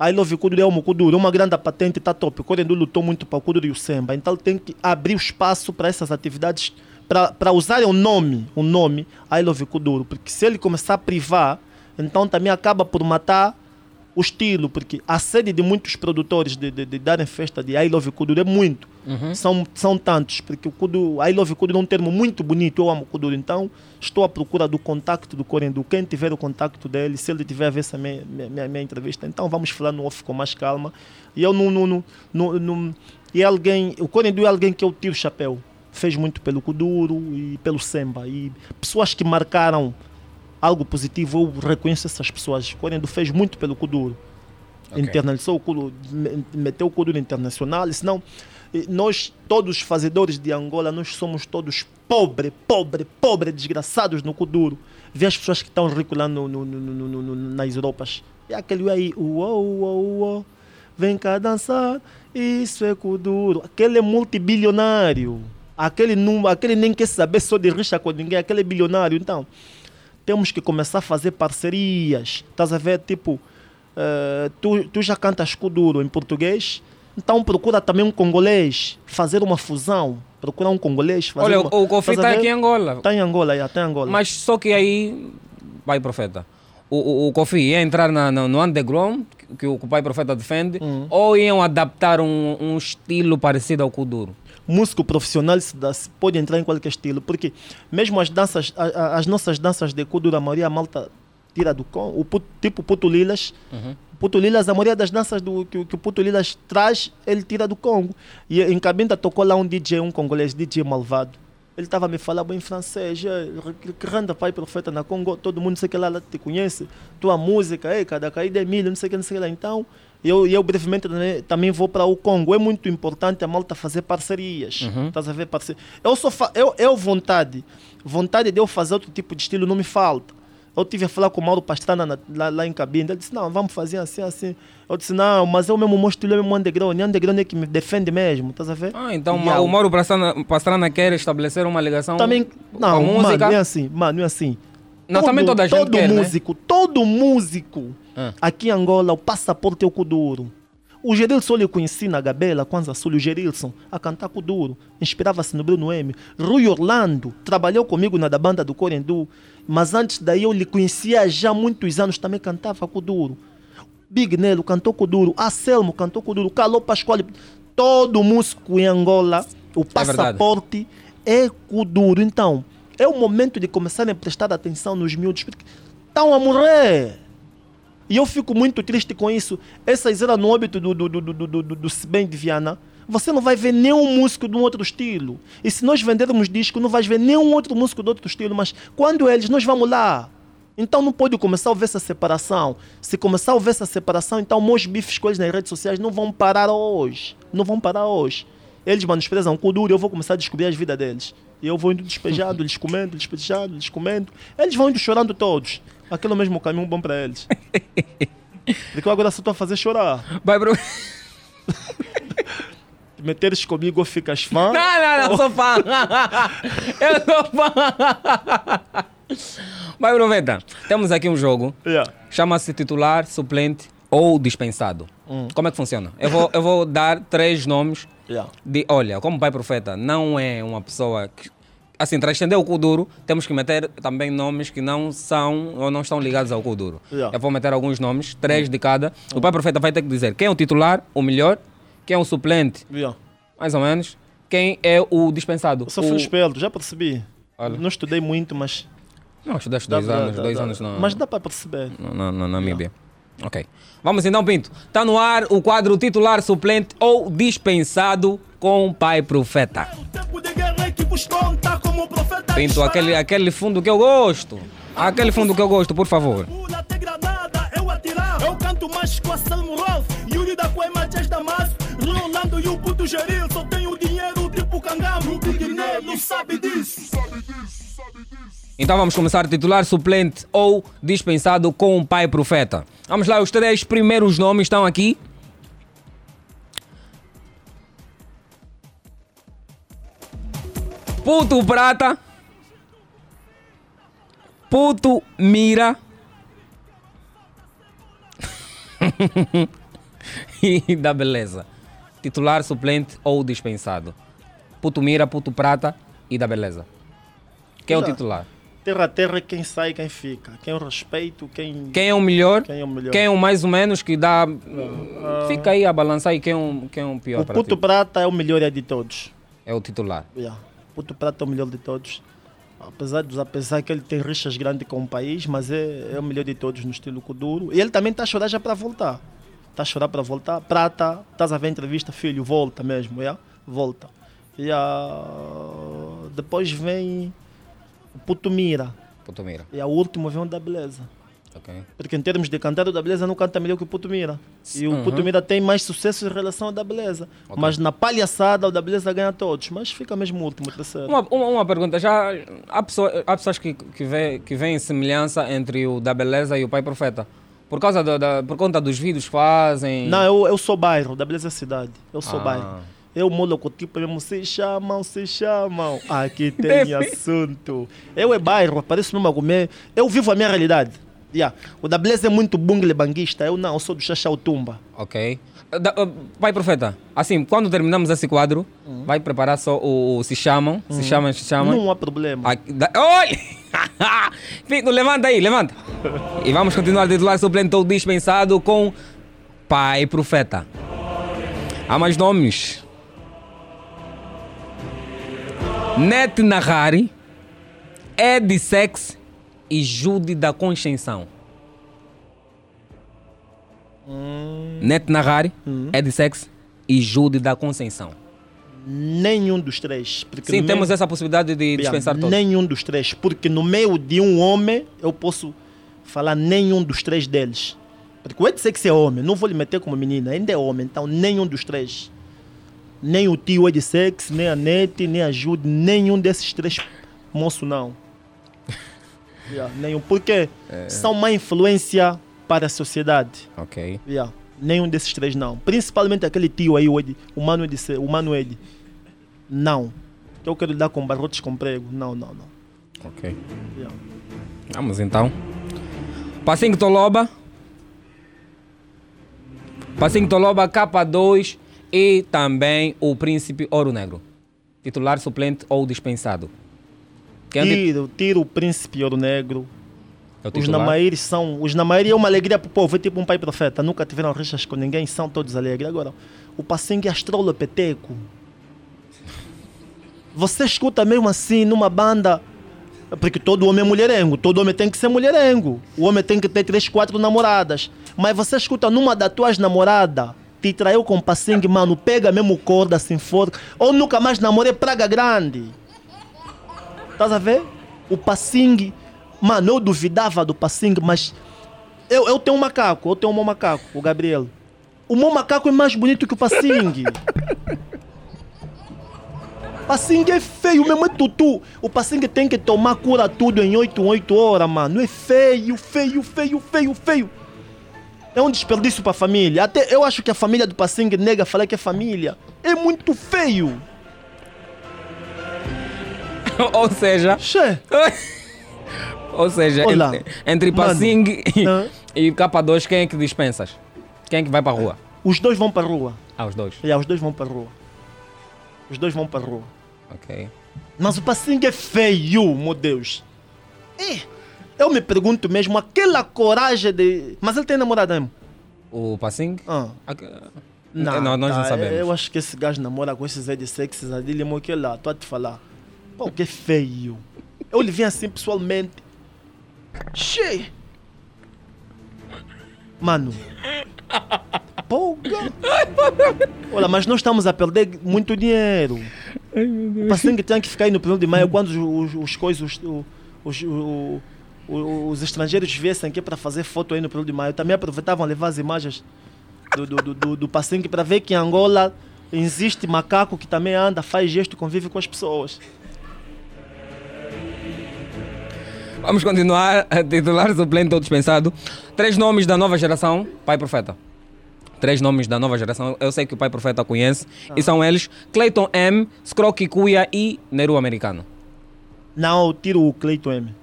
I Love Kuduro é o Kuduro, uma grande patente, está top. O Corendu lutou muito para o Kuduro e o Semba, então tem que abrir espaço para essas atividades, para usarem o nome, o nome I Love Kuduro, porque se ele começar a privar, então também acaba por matar o estilo, porque a sede de muitos produtores de, de, de darem festa de I Love Kuduro é muito. Uhum. São, são tantos, porque o Kuduro, I Love Kuduro é um termo muito bonito, eu amo Kuduro, então estou à procura do contato do Corendu. Quem tiver o contato dele, se ele tiver a ver essa minha, minha, minha entrevista, então vamos falar no off com mais calma. E eu não. não, não, não, não e é alguém, o Corendu é alguém que eu tiro o chapéu. Fez muito pelo Kuduro e pelo Semba. E pessoas que marcaram algo positivo, eu reconheço essas pessoas. O Corendu fez muito pelo Kuduro. Internalizou o Kuduro, me- meteu o Kuduro internacional, senão nós, todos os fazedores de Angola, nós somos todos pobre, pobre, pobre, desgraçados no Kuduro. Vê as pessoas que estão ricos lá no, no- no- nas Europas. E aquele aí, uou, uou, uou, vem cá dançar, isso é Kuduro. Aquele é multibilionário. Aquele, não, aquele nem quer saber só de rixa com ninguém, aquele é bilionário. Então, temos que começar a fazer parcerias. Estás a ver, tipo, eh, tu, tu já cantas Kuduro em português, então procura também um congolês, fazer uma fusão. Procura um congolês, fazer Olha, uma, o Kofi está aqui em Angola. Está em Angola, já, está em Angola. Mas só que aí, pai profeta, o, o, o Kofi ia entrar na, na- no underground, que, que o pai profeta defende, Hum. ou iam adaptar um, um estilo parecido ao Kuduro? Músico profissional pode entrar em qualquer estilo, porque mesmo as danças, a- as nossas danças de Kuduro, a maioria a malta tira do com, o tipo Puto Lilas, Uhum. Puto Lilas, a maioria das danças do, que, o- que o Puto Lilas traz, ele tira do Congo. E em Cabinda tocou lá um DJ, um congolês, DJ malvado. Ele estava a me falar bem francês, que- renda pai profeta na Congo, todo mundo sei que lá, lá te conhece, tua música, ei, cada caída é milho, não sei o que, não sei o que lá. Então, eu, eu brevemente também, também vou para o Congo. É muito importante a malta fazer parcerias. Uhum. Estás a ver parceria? Eu só fa eu, eu vontade, vontade de eu fazer outro tipo de estilo não me falta. Eu tive a falar com o Mauro Pastrana na- lá, lá em cabine. Ele disse: Não, vamos fazer assim, assim. Eu disse: Não, mas eu mesmo, o meu estilo é mesmo underground. E underground é que me defende mesmo. Estás a ver? Ah, então Yeah. o Mauro Pastrana, Pastrana quer estabelecer uma ligação Também, com não, a mano, música? não é assim, mano, não é assim. Não, também toda a gente todo quer, né? músico, todo músico Ah. aqui em Angola, o passaporte é o Kuduro. O Gerilson eu conheci na Gabela, Kwanza Sul, o Gerilson, a cantar Kuduro. Inspirava-se no Bruno M. Rui Orlando trabalhou comigo na da banda do Corendu, mas antes daí eu lhe conhecia já há muitos anos, também cantava Kuduro. Big Nelo cantou Kuduro, Anselmo cantou Kuduro, Calou Pascoal, todo músico em Angola, o verdade. passaporte é Kuduro. Então, é o momento de começarem a prestar atenção nos miúdos, porque estão a morrer. E eu fico muito triste com isso. Essas eram no óbito do, do, do, do, do, do, do Sibem de Viana. Você não vai ver nenhum músico de um outro estilo. E se nós vendermos disco, não vais ver nenhum outro músico de outro estilo. Mas quando eles, nós vamos lá. Então não pode começar a haver essa separação. Se começar a haver essa separação, então meus bifes com eles nas redes sociais não vão parar hoje. Não vão parar hoje. Eles menosprezam o Kuduro e eu vou começar a descobrir as vidas deles. E eu vou indo despejado, eles comendo, despejado, eles comendo. Eles vão indo chorando todos. Aquele é o mesmo caminho bom para eles. Porque eu agora só estou a fazer chorar. Vai pro. Meteres comigo, ficas fã. Não, não, não, sou fã. Eu sou fã. Vai, Proveta. Temos aqui um jogo. Yeah. Chama-se titular, suplente ou dispensado. Hum. Como é que funciona? Eu vou, eu vou dar três nomes Yeah. de. Olha, como pai profeta não é uma pessoa que. Assim, transcender o Kuduro, temos que meter também nomes que não são ou não estão ligados ao Kuduro. Yeah. Eu vou meter alguns nomes, três de cada. O pai profeta vai ter que dizer quem é o titular, o melhor, quem é o suplente, Yeah. mais ou menos, quem é o dispensado. Eu sou o... filho esperto, já percebi. Olha. Não estudei muito, mas. Não, estudaste dá dois pra- anos, dá- dois dá- anos não. Mas dá para perceber. na, na Namíbia. Ok. Vamos então, Pinto. Está no ar o quadro titular, suplente ou dispensado com o pai profeta. Pinto, aquele, aquele fundo que eu gosto. Aquele fundo que eu gosto, por favor. Eu canto mais com a Salmo Rolf Yuri da Coima, Jazz Damasco Rolando e o puto Geril Só tenho dinheiro tipo cangamo O sabe disso Então vamos começar titular, suplente ou dispensado com o pai profeta. Vamos lá, os três primeiros nomes estão aqui. Puto Prata. Puto Mira. e da beleza. Titular, suplente ou dispensado. Puto Mira, Puto Prata e da beleza. Quem é o titular? Terra a terra, quem sai, quem fica. Quem eu respeito, quem. Quem é o melhor? Quem é o melhor? Quem é o mais ou menos que dá. Fica aí a balançar aí quem é o, quem é o pior O Puto ti. Prata é o melhor de todos. É o titular. Yeah. Puto Prata é o melhor de todos. Apesar, dos, apesar que ele tem rixas grandes com o país, mas é, é o melhor de todos no estilo Kuduro. E ele também está a chorar já para voltar. Está a chorar para voltar. Prata, estás a ver a entrevista, filho, volta mesmo, yeah? volta. E ah, depois vem o Puto Mira. Puto Mira. E a último vem o da Beleza. Ok. Porque em termos de cantar, o da Beleza não canta melhor que o Puto Mira. E o Uhum. Puto Mira tem mais sucesso em relação ao da Beleza. Mas na palhaçada, o da Beleza ganha todos. Mas fica mesmo o último, o terceiro. Uma, uma, uma pergunta, já há, pessoa, há pessoas que, que, vê, que veem semelhança entre o da beleza e o pai profeta. Por causa da, da- por conta dos vídeos que fazem. Não, eu, eu sou bairro, da Beleza é cidade. Eu sou Ah. bairro. Eu molo com tipo mesmo, se chamam, se chamam. Aqui tem assunto. Eu é bairro, apareço a comer. Eu vivo a minha realidade. Yeah. O da Beleza é muito bungle banguista. Eu não, eu sou do Xaxau Tumba. Ok. Da- uh, pai profeta, assim, quando terminamos esse quadro, vai preparar só o, o se chamam, se Uhum. chamam, se chamam. Não há problema. Aqui, da, olha! Fico, levanta aí, levanta. E vamos continuar titular suplente ou dispensado com pai profeta. Há mais nomes. Net Nahari, Ed Sex e Jude da Conceição. Net Nahari, Ed Sex e Jude da Conceição. Nenhum dos três. Porque Sim, temos meio- essa possibilidade de dispensar todos. Nenhum dos três. Porque no meio de um homem, eu posso falar nenhum dos três deles. Porque o Edsex é homem, não vou lhe meter como menina, ainda é homem, então nenhum dos três. Nem o tio Edsex, nem a Nete, nem a Jude, nenhum desses três moço não. Yeah, nenhum. Porque É. são uma influência para a sociedade. Ok. Yeah. Nenhum desses três não. Principalmente aquele tio aí, o, Ed, o Mano Ed. O Mano Ed. Não. Eu quero dar com barrotes com prego. Não, não, não. Ok. Yeah. Vamos então. Passinho Toloba. Passinho Toloba, K2 e também o Príncipe Ouro Negro. Titular, suplente ou dispensado. É o ti- Tiro, tiro o príncipe ouro negro. é o Os? Namaíris são. Os Namaíris é uma alegria pro povo, é tipo um pai profeta. Nunca tiveram rixas com ninguém, são todos alegres. Agora, o Passingue é astrolo peteco. Você escuta mesmo assim numa banda. Porque todo homem é mulherengo, todo homem tem que ser mulherengo. O homem tem que ter três, quatro namoradas. Mas você escuta numa das tuas namoradas, te traiu com Passingue, mano, pega mesmo corda, assim for. Ou nunca mais namorei praga grande. Estás a ver? O Passing, mano, eu duvidava do Passing, mas eu, eu tenho um macaco, eu tenho um macaco, o Gabriel. O meu macaco é mais bonito que o Passing. Passingue é feio mesmo, é tutu. O passingue tem que tomar cura tudo em 8, 8 horas, mano. É feio, feio, feio, feio, feio. É um desperdício pra família. Até eu acho que a família do passingue nega falar que é família. É muito feio. Ou seja. Ou seja, Olá. entre. Passing e, e K2, quem é que dispensas? Quem é que vai pra rua? Os dois vão pra rua. Ah, os dois. É, os dois vão pra rua. Os dois vão pra rua. Ok. Mas o passingue é feio, meu Deus. É. Eu me pergunto mesmo, aquela coragem de. Mas ele tem namorada mesmo? O Passing? Ah. Não, nós não tá, sabemos. Eu acho que esse gajo namora com esses Zé de sexys ali, é que lá, tô a te falar. Pô, que feio. Eu lhe vi assim pessoalmente. Che. Mano. Pouca. Olha, mas nós estamos a perder muito dinheiro. O paciente tem que ficar aí no primeiro de maio quando os, os, os coisas, os, os, os estrangeiros viessem aqui para fazer foto aí no primeiro de maio. Também aproveitavam levar as imagens do, do, do, do, para ver que em Angola existe macaco que também anda, faz gesto, convive com as pessoas. Vamos continuar. Titular suplente ou dispensado. Três nomes da nova geração. Pai Profeta. Três nomes da nova geração. Eu sei que o Pai Profeta conhece. E são eles: Clayton M, Scrocky Cuia e Neru Americano. Não, eu tiro o Cleiton M.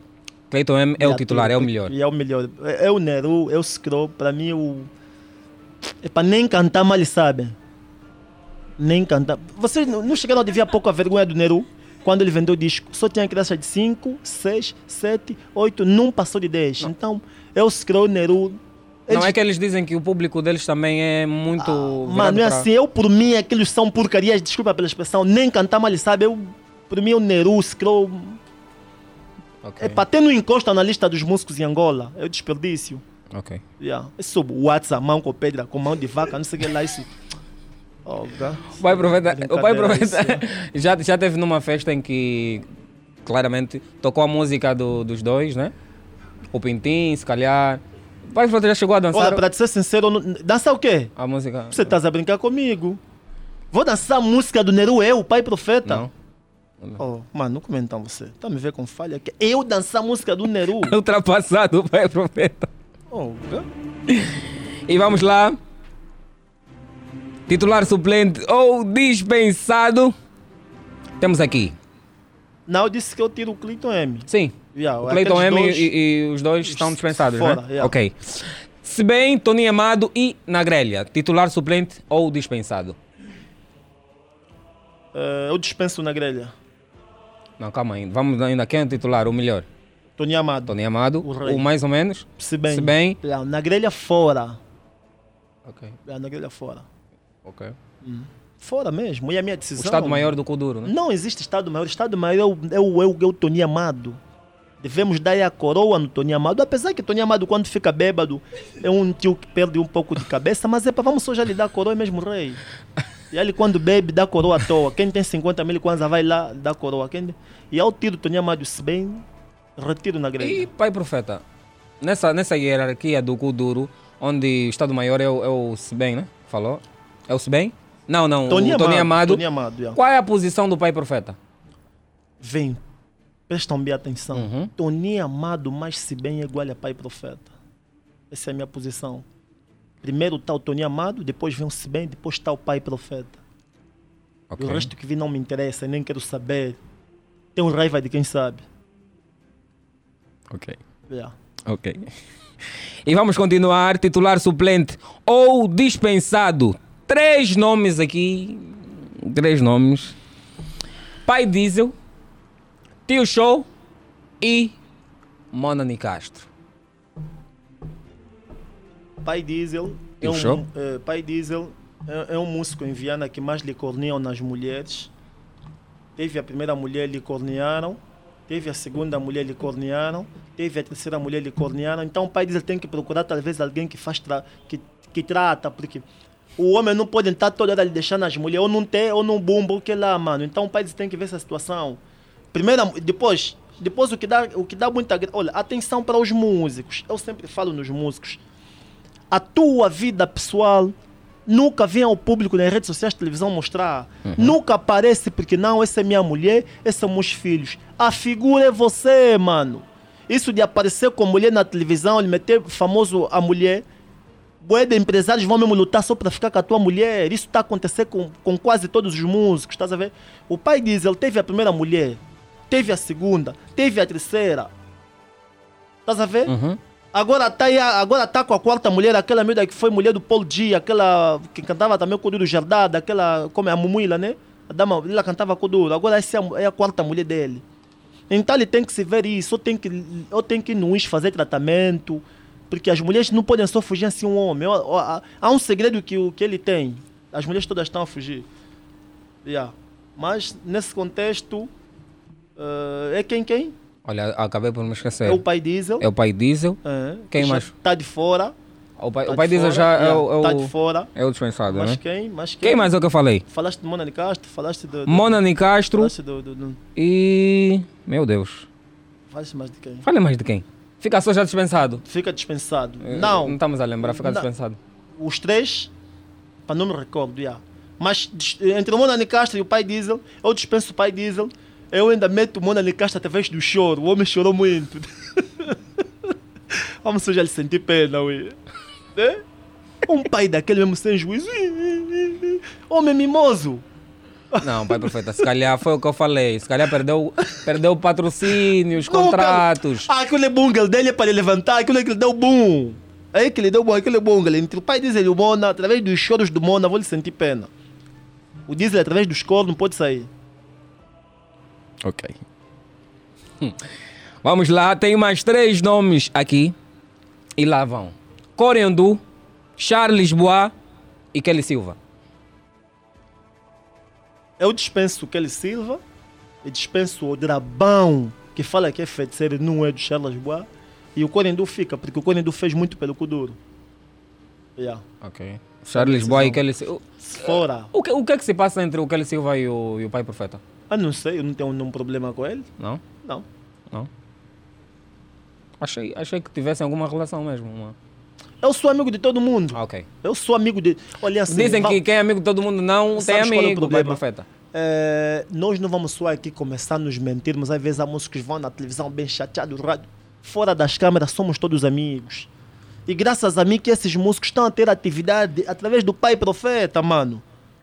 Clayton M é o titular, tiro é o melhor. É o melhor. É, é o Neru, é o Scroll. Para mim, o. É para nem cantar mal, sabe? Nem cantar. Vocês não chegaram a há pouco a vergonha do Neru? Quando ele vendeu o disco, só tinha criança de 5, 6, 7, 8, não passou de 10. Então, o Scroll, Neru. Não é que eles dizem que o público deles também é muito. virado Mano, é pra- assim, eu por mim, aqueles são porcarias, desculpa pela expressão, nem cantar mal, sabe? Eu, por mim, o Neru, o Scroll. É para ter no encosta na lista dos músicos em Angola. É o desperdício. Ok. Yeah. Isso WhatsApp, mão com pedra, com mão de vaca, não sei o que lá, isso. Oh. O pai profeta, o pai profeta já, já teve numa festa em que claramente tocou a música do- dos dois, né? O Pintim, se calhar. O pai profeta já chegou a dançar. Olha, para te ser sincero, não- dançar o quê? A música. Você estás a brincar comigo? Vou dançar a música do Neru, eu, o pai profeta? Não. Oh, mano, não comenta você. Tá me vendo com falha aqui. Eu dançar a música do Neru? Ultrapassado o pai profeta. Oh. E vamos lá. Titular suplente ou dispensado. Temos aqui. Não, eu disse que eu tiro o Clinton M. Sim. Yeah, O Clayton aqueles M dois- e, e os dois estão dispensados, fora, né? yeah. Ok. Se bem, Tony Amado e na grelha. Titular suplente ou dispensado? Eh, eu dispenso na grelha. Não, calma ainda. Vamos ainda. Quem é o titular? O melhor? Tony Amado. Tony Amado. O O, mais ou menos? Se bem. Se bem. Yeah, na grelha fora. Ok. Yeah, na grelha fora. Ok. Hum. Fora mesmo. E a minha O decisão. Estado Maior do Kuduro, né? Não existe Estado Maior. Estado Maior é o, é o, é o, é o Tony Amado. Devemos dar a coroa no Tony Amado. Apesar que Tony Amado, quando fica bêbado, é um tio que perde um pouco de cabeça. Mas é para vamos só já lhe dar a coroa, mesmo rei. E ele, quando bebe, dá coroa à toa. Quem tem 50 mil kwanza vai lá, dá coroa. Quem... E ao tiro Tony Amado, se bem, retiro na grelha. E pai profeta, nessa, nessa hierarquia do Kuduro, onde o Estado Maior é o, é o Sibem, né? Falou? É o Sibem? Não, não. Tony o Tony Amado. Tony Amado, yeah. Qual é a posição do pai profeta? Vem, prestam bem atenção. Uhum. Tony Amado, mais se bem é igual a pai profeta. Essa é a minha posição. Primeiro está o Tony Amado, depois vem o se bem, depois está o pai profeta. Ok. E o resto que vi não me interessa, nem quero saber. Tenho raiva de quem sabe. Ok. Yeah. Ok. E vamos continuar. Titular suplente ou dispensado. Três nomes aqui. Três nomes. Pai Diesel, Tio Show e Monani Castro. Pai Diesel é um, show? eh, Pai Diesel é, é um músico em Viana que mais lhe nas mulheres. Teve a primeira mulher lhe cornearam, teve a segunda mulher lhe cornearam, teve a terceira mulher lhe cornearam. Então o Pai Diesel tem que procurar talvez alguém que faz que, que trata, porque o homem não pode estar toda hora deixando as mulheres, ou não tem, ou não bumbo, que lá, mano. Então o Pai tem que ver essa situação. Primeira, depois, depois o que dá, o que dá muita, olha, atenção para os músicos. Eu sempre falo nos músicos a tua vida pessoal Nunca vem ao público nas redes sociais televisão mostrar. Uhum. Nunca aparece porque não, essa é minha mulher, esses são meus filhos. A figura é você, mano. Isso de aparecer com mulher na televisão, ele meter famoso a mulher. Boé de empresários vão mesmo lutar só para ficar com a tua mulher. Isso está acontecendo com, com quase todos os músicos, estás a ver? O pai diz, ele teve a primeira mulher, teve a segunda, teve a terceira. Estás a ver? Uhum. Agora tá, agora tá com a quarta mulher, aquela miúda que foi mulher do Paul G, aquela que cantava também o Duro Jardada, aquela, como é a Mumuila, né? A dama, ela cantava com o Duro. Agora essa é a, é a quarta mulher dele. Então ele tem que se ver isso, ou tem que, ou tem que ir no IS fazer tratamento, porque as mulheres não podem só fugir assim um homem. Há, um segredo que, o- que ele tem. As mulheres todas estão a fugir. Yeah. Mas nesse contexto, eh, é quem quem? Olha, acabei por me esquecer. É o pai Diesel. É o pai Diesel. É, Quem que mais? Tá de fora. O pai, Tá o pai Diesel fora, já é o, é o. Tá de fora. É o dispensado, Mas né? quem? Mas quem? Quem mais é o que eu falei? Falaste de Mona Castro, falaste do... do Mona Nicastro Falaste do, do, do... e. Meu Deus. Falaste mais de quem? Fale mais de quem? Fica só já dispensado. Fica dispensado. Eh, Não. Não estamos a lembrar, fica Não. dispensado. Os três, para não me recordo, yeah. Mas dis- entre o Mona Castro e o pai Diesel, eu dispenso o pai Diesel. Eu ainda meto o Mona Castro através do choro. O homem chorou muito. Vamos já lhe sentir pena, ué. Né? Um pai daquele mesmo sem juízo. Homem mimoso. Não, pai profeta, se calhar foi o que eu falei. Se calhar perdeu, perdeu patrocínios, Não, contratos. Ah, aquele bungle dele é para ele levantar, aquilo é que ele deu boom. É que ele deu bom, aquele bungle. Entre o pai Diesel e o Mona, através dos choros do Mona, vou lhe sentir pena. O Diesel, através dos coros, não pode sair. Ok. Hum. Vamos lá, tem mais três nomes aqui. E lá vão. Corendu, Charles Bois e Kelly Silva. Eu dispenso o Kelly Silva e dispenso o Drabão, que fala que é feiticeiro e não é do Charles Bois. E o Corendu fica, porque o Corendu fez muito pelo Kuduro. Yeah. Ok. Charles Bois e Kelly Silva. Fora. O que, o que é que se passa entre o Kelly Silva e o, e o pai profeta? Ah, não sei, eu não tenho nenhum problema com ele. Não? Não. Não? Achei, achei que tivessem alguma relação mesmo. uma- Eu sou amigo de todo mundo. Ah, ok. Eu sou amigo de. Olha assim. Dizem que quem é amigo de todo mundo não tem é o amigo, problema? profeta. É, nós não vamos só aqui começar a nos mentir, mas às vezes há músicos que vão na televisão bem chateados, rádio. Fora das câmeras somos todos amigos. E graças a mim que esses músicos estão a ter atividade através do pai profeta, mano.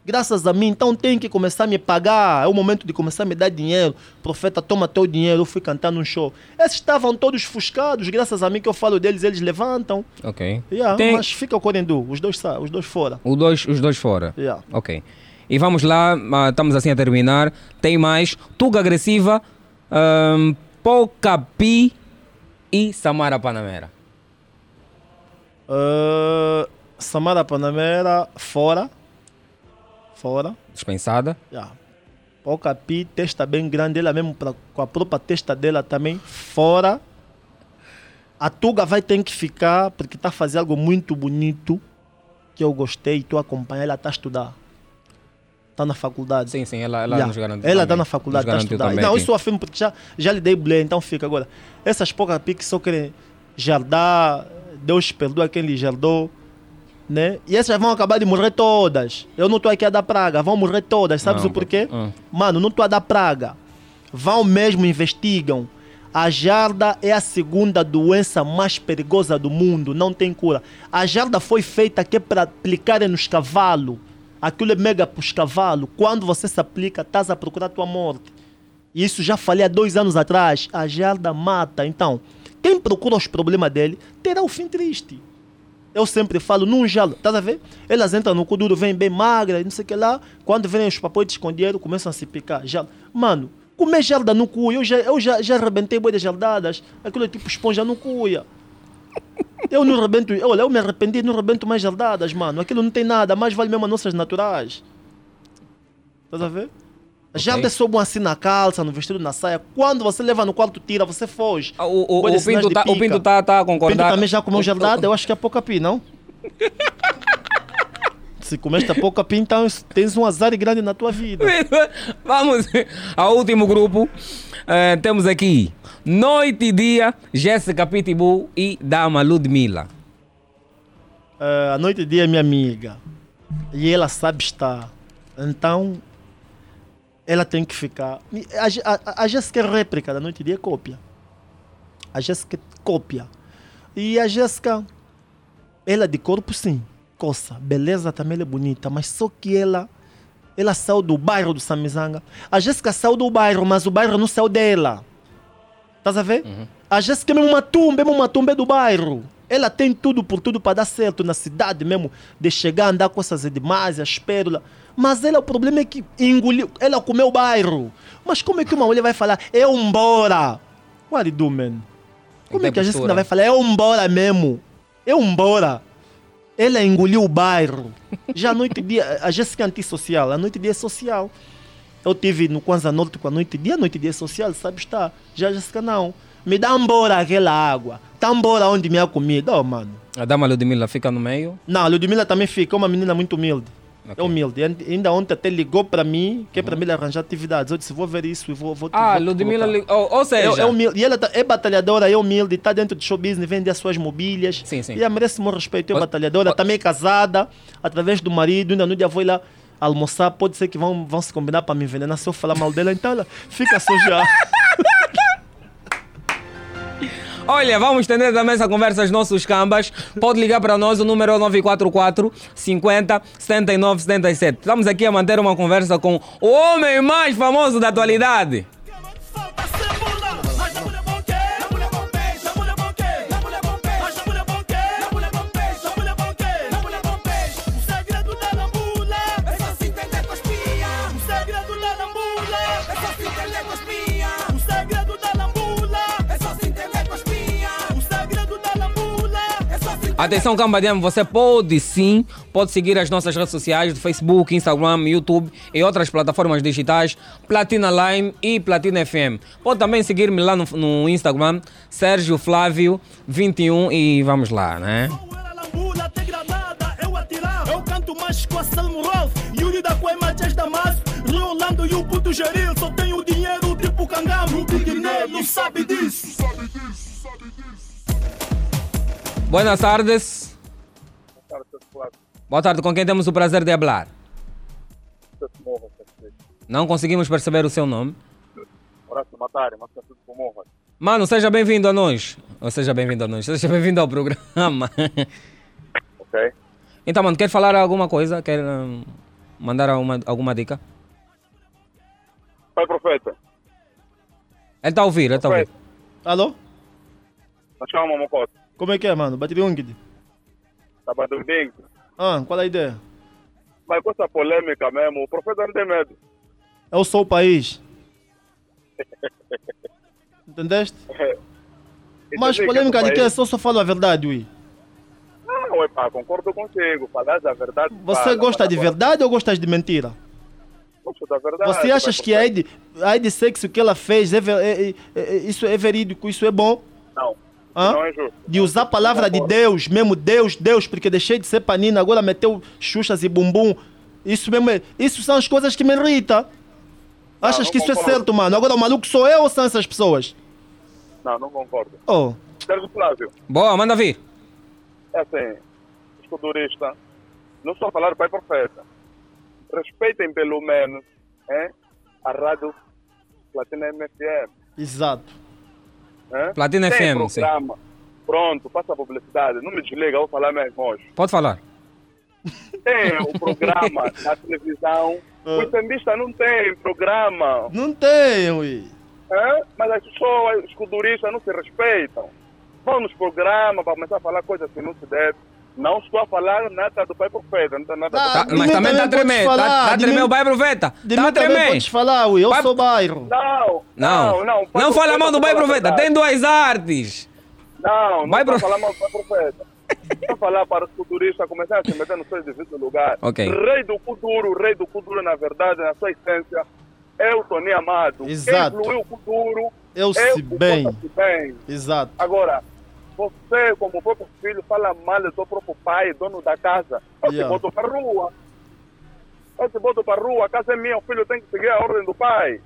Graças a mim, então tem que começar a me pagar. É o momento de começar a me dar dinheiro. Profeta, toma teu dinheiro. Eu fui cantar num show. Esses estavam todos fuscados. Graças a mim que eu falo deles, eles levantam. Ok. Yeah, Tem Mas fica o Corendu. Os dois, os dois fora. o dois, os dois fora. Yeah. Ok. E vamos lá, ah, estamos assim a terminar. Tem mais Tuga Agressiva, um, Pocapi e Samara Panamera. Uh, Samara Panamera, fora. Fora. Dispensada. Yeah. Pouca Pi, testa bem grande, ela mesmo pra- com a própria testa dela também, fora. A Tuga vai ter que ficar, porque está fazendo algo muito bonito, que eu gostei, estou acompanhando, ela está a estudar. Está na faculdade. Sim, sim, ela, ela Yeah. nos garantiu. Ela está na faculdade, está a estudar. também Não, aqui. isso eu afirmo porque já, já lhe dei blé, então fica agora. Essas poucas pi que só querem jardar, Deus perdoa quem lhe jardou, né? E essas vão acabar de morrer todas. Eu não estou aqui a dar praga, vão morrer todas. Sabes Não, o porquê? hum. Mano, não estou a dar praga. Vão mesmo, investigam. A jarda é a segunda doença mais perigosa do mundo, não tem cura. A jarda foi feita aqui para aplicar nos cavalos. Aquilo é mega para os cavalos. Quando você se aplica, estás a procurar a tua morte. E isso já falei há dois anos atrás. A jarda mata. Então, quem procura os problemas dele terá o fim triste. Eu sempre falo, num jalo, estás a ver? Elas entram no cuduro, vêm bem magras, não sei o que lá. Quando vêm os papéis de dinheiro, começam a se picar. Jalo. Mano, comer gelda no cu, eu já, eu já, já arrebentei boi de geldadas. Aquilo é tipo esponja no cuia. Eu não rebento, olha, eu me arrependi, não rebento mais geldadas, mano. Aquilo não tem nada, mais vale mesmo as nossas naturais. Estás a ver? É só bom assim na calça, no vestido, na saia. Quando você leva no quarto, tira, você foge. O, o, o sinais Pinto tá, o. Pinto tá, tá a O Pinto também já comeu O- geldada? Eu acho que é pouca pi, não? Se comeste a pouca pi, então tens um azar grande na tua vida. Vamos ao último grupo. Eh, temos aqui Noite e Dia, Jéssica Pitbull e Dama Ludmilla. Eh, a noite e dia é minha amiga. E ela sabe estar. Então, ela tem que ficar. A, a, a Jéssica é réplica da noite e dia é cópia. A Jéssica é cópia. E a Jéssica, ela de corpo sim, coça. Beleza também ela é bonita, mas só que ela. Ela saiu do bairro do Samizanga. A Jéssica saiu do bairro, mas o bairro não saiu dela. Estás a ver? A Jéssica é mesmo uma tumba, é mesmo uma tumba do bairro. Ela tem tudo por tudo para dar certo na cidade mesmo, de chegar, andar com essas demais, as pérolas. Mas ela, o problema é que engoliu, ela comeu o bairro. Mas como é que uma mulher vai falar, eu embora? What do man? Como é que a Jéssica postura. vai falar, eu embora mesmo? Eu embora? Ela engoliu o bairro. Já a noite e dia, a Jéssica é antissocial, a noite e dia é social. Eu tive no Kwanza Norte com a noite e dia, a noite e dia é social, sabe estar. Já a Jéssica não. Me dá embora aquela água. Embora onde minha comida. Oh, mano. A dama Ludmilla fica no meio. Não, a Ludmilla também fica, é uma menina muito humilde. É humilde. E Ainda ontem até ligou para mim, que é para mim arranjar atividades. Eu disse, vou ver isso e vou... vou Ah, vou Ludmilla. li- Ou, ou seja. É, é humilde. E ela tá- é batalhadora, é humilde, está dentro do show business, vende as suas mobílias. Sim, sim. E ela merece meu respeito. É batalhadora, também é casada, através do marido. Ainda no dia vou ir lá almoçar. Pode ser que vão, vão se combinar para me envenenar se eu falar mal dela. Então ela fica só já. Olha, vamos estender também essa conversa aos nossos cambas. Pode ligar para nós, o número é 944 50 79 77. Estamos aqui a manter uma conversa com o homem mais famoso da atualidade. Atenção, Cambadiano, você pode sim, pode seguir as nossas redes sociais do Facebook, Instagram, YouTube e outras plataformas digitais, Platina Line e Platina FM. Pode também seguir-me lá no, no Instagram, Sérgio Flávio 21 e vamos lá, né? Rolando e o puto Geril. Só tenho dinheiro tipo cangamo, o sabe disso. Buenas tardes. Boa tarde, com quem temos o prazer de falar? Não conseguimos perceber o seu nome. Horácio Matari, mas está tudo com morra. Mano, seja bem-vindo a nós. Ou seja bem-vindo a nós. Seja bem-vindo ao programa. Ok? Então, mano, quer falar alguma coisa? Quer hum, mandar alguma, alguma dica? Pai Profeta, Ele está a ouvir, ele está a ouvir. Alô? nós chamamos Mocote. Como é que é, mano? Bate Ungid. Está batendo bem. Ah, qual é a ideia? Mas com essa polêmica mesmo, o Profeta não tem medo. Eu sou o país. Entendeste? Mas Entendi polêmica de é que? país. Só só falo a verdade, ui. Não, é pá, concordo contigo. Falar da verdade. Você fala, gosta de verdade ou gostas de mentira? Gosto da verdade. Você acha que a ID, a ID sexo que ela fez, é, é- é- é- isso é verídico, isso é bom? Não. Hã? Não é justo. De usar a palavra de Deus, mesmo Deus, Deus, porque deixei de ser panina, agora meteu xuxas e bumbum. Isso mesmo, é- isso são as coisas que me irritam. Achas não que isso é concordo. certo, mano? Agora o maluco sou eu ou são essas pessoas? Não, não concordo. Oh. Sérgio Flávio, Boa, manda vir. é assim, escudurista, não só falar Pai Profeta. Respeitem pelo menos hein, a rádio Platina MFM. Exato. Hein? Platina Tem FM, sim. programa. Pronto, passa a publicidade. Não me desliga, vou falar mesmo hoje. Pode falar. Tem o programa na televisão. O sambista não tem programa. Não tem, ui. Hã? Mas as pessoas, os escuduristas, não se respeitam. Vão nos programas para começar a falar coisas que não se deve. Não estou a falar nada do Pai Profeta, não nada Tá, do mas também está tremendo. Está tá tremendo o pai profeta. Está também tremendo. podes falar. Eu Pai- sou bairro. Não, Não, não. Pai não fala mal do pai a profeta. Tem duas artes. Não, não Vai estou a falar mal do Pai Profeta. Estou a falar para os futuristas começarem a se meter no seu devido lugar. Ok. Rei do Kuduro, rei do Kuduro, na verdade, na sua essência, é o Tony Amado. Exato. Quem incluiu o Kuduro Eu é se o bem. Bem. Exato. Agora, você, como próprio filho, fala mal do seu próprio pai, dono da casa. Eu Yeah. te boto para rua. Eu te boto para rua, a casa é minha, o filho tem que seguir a ordem do pai.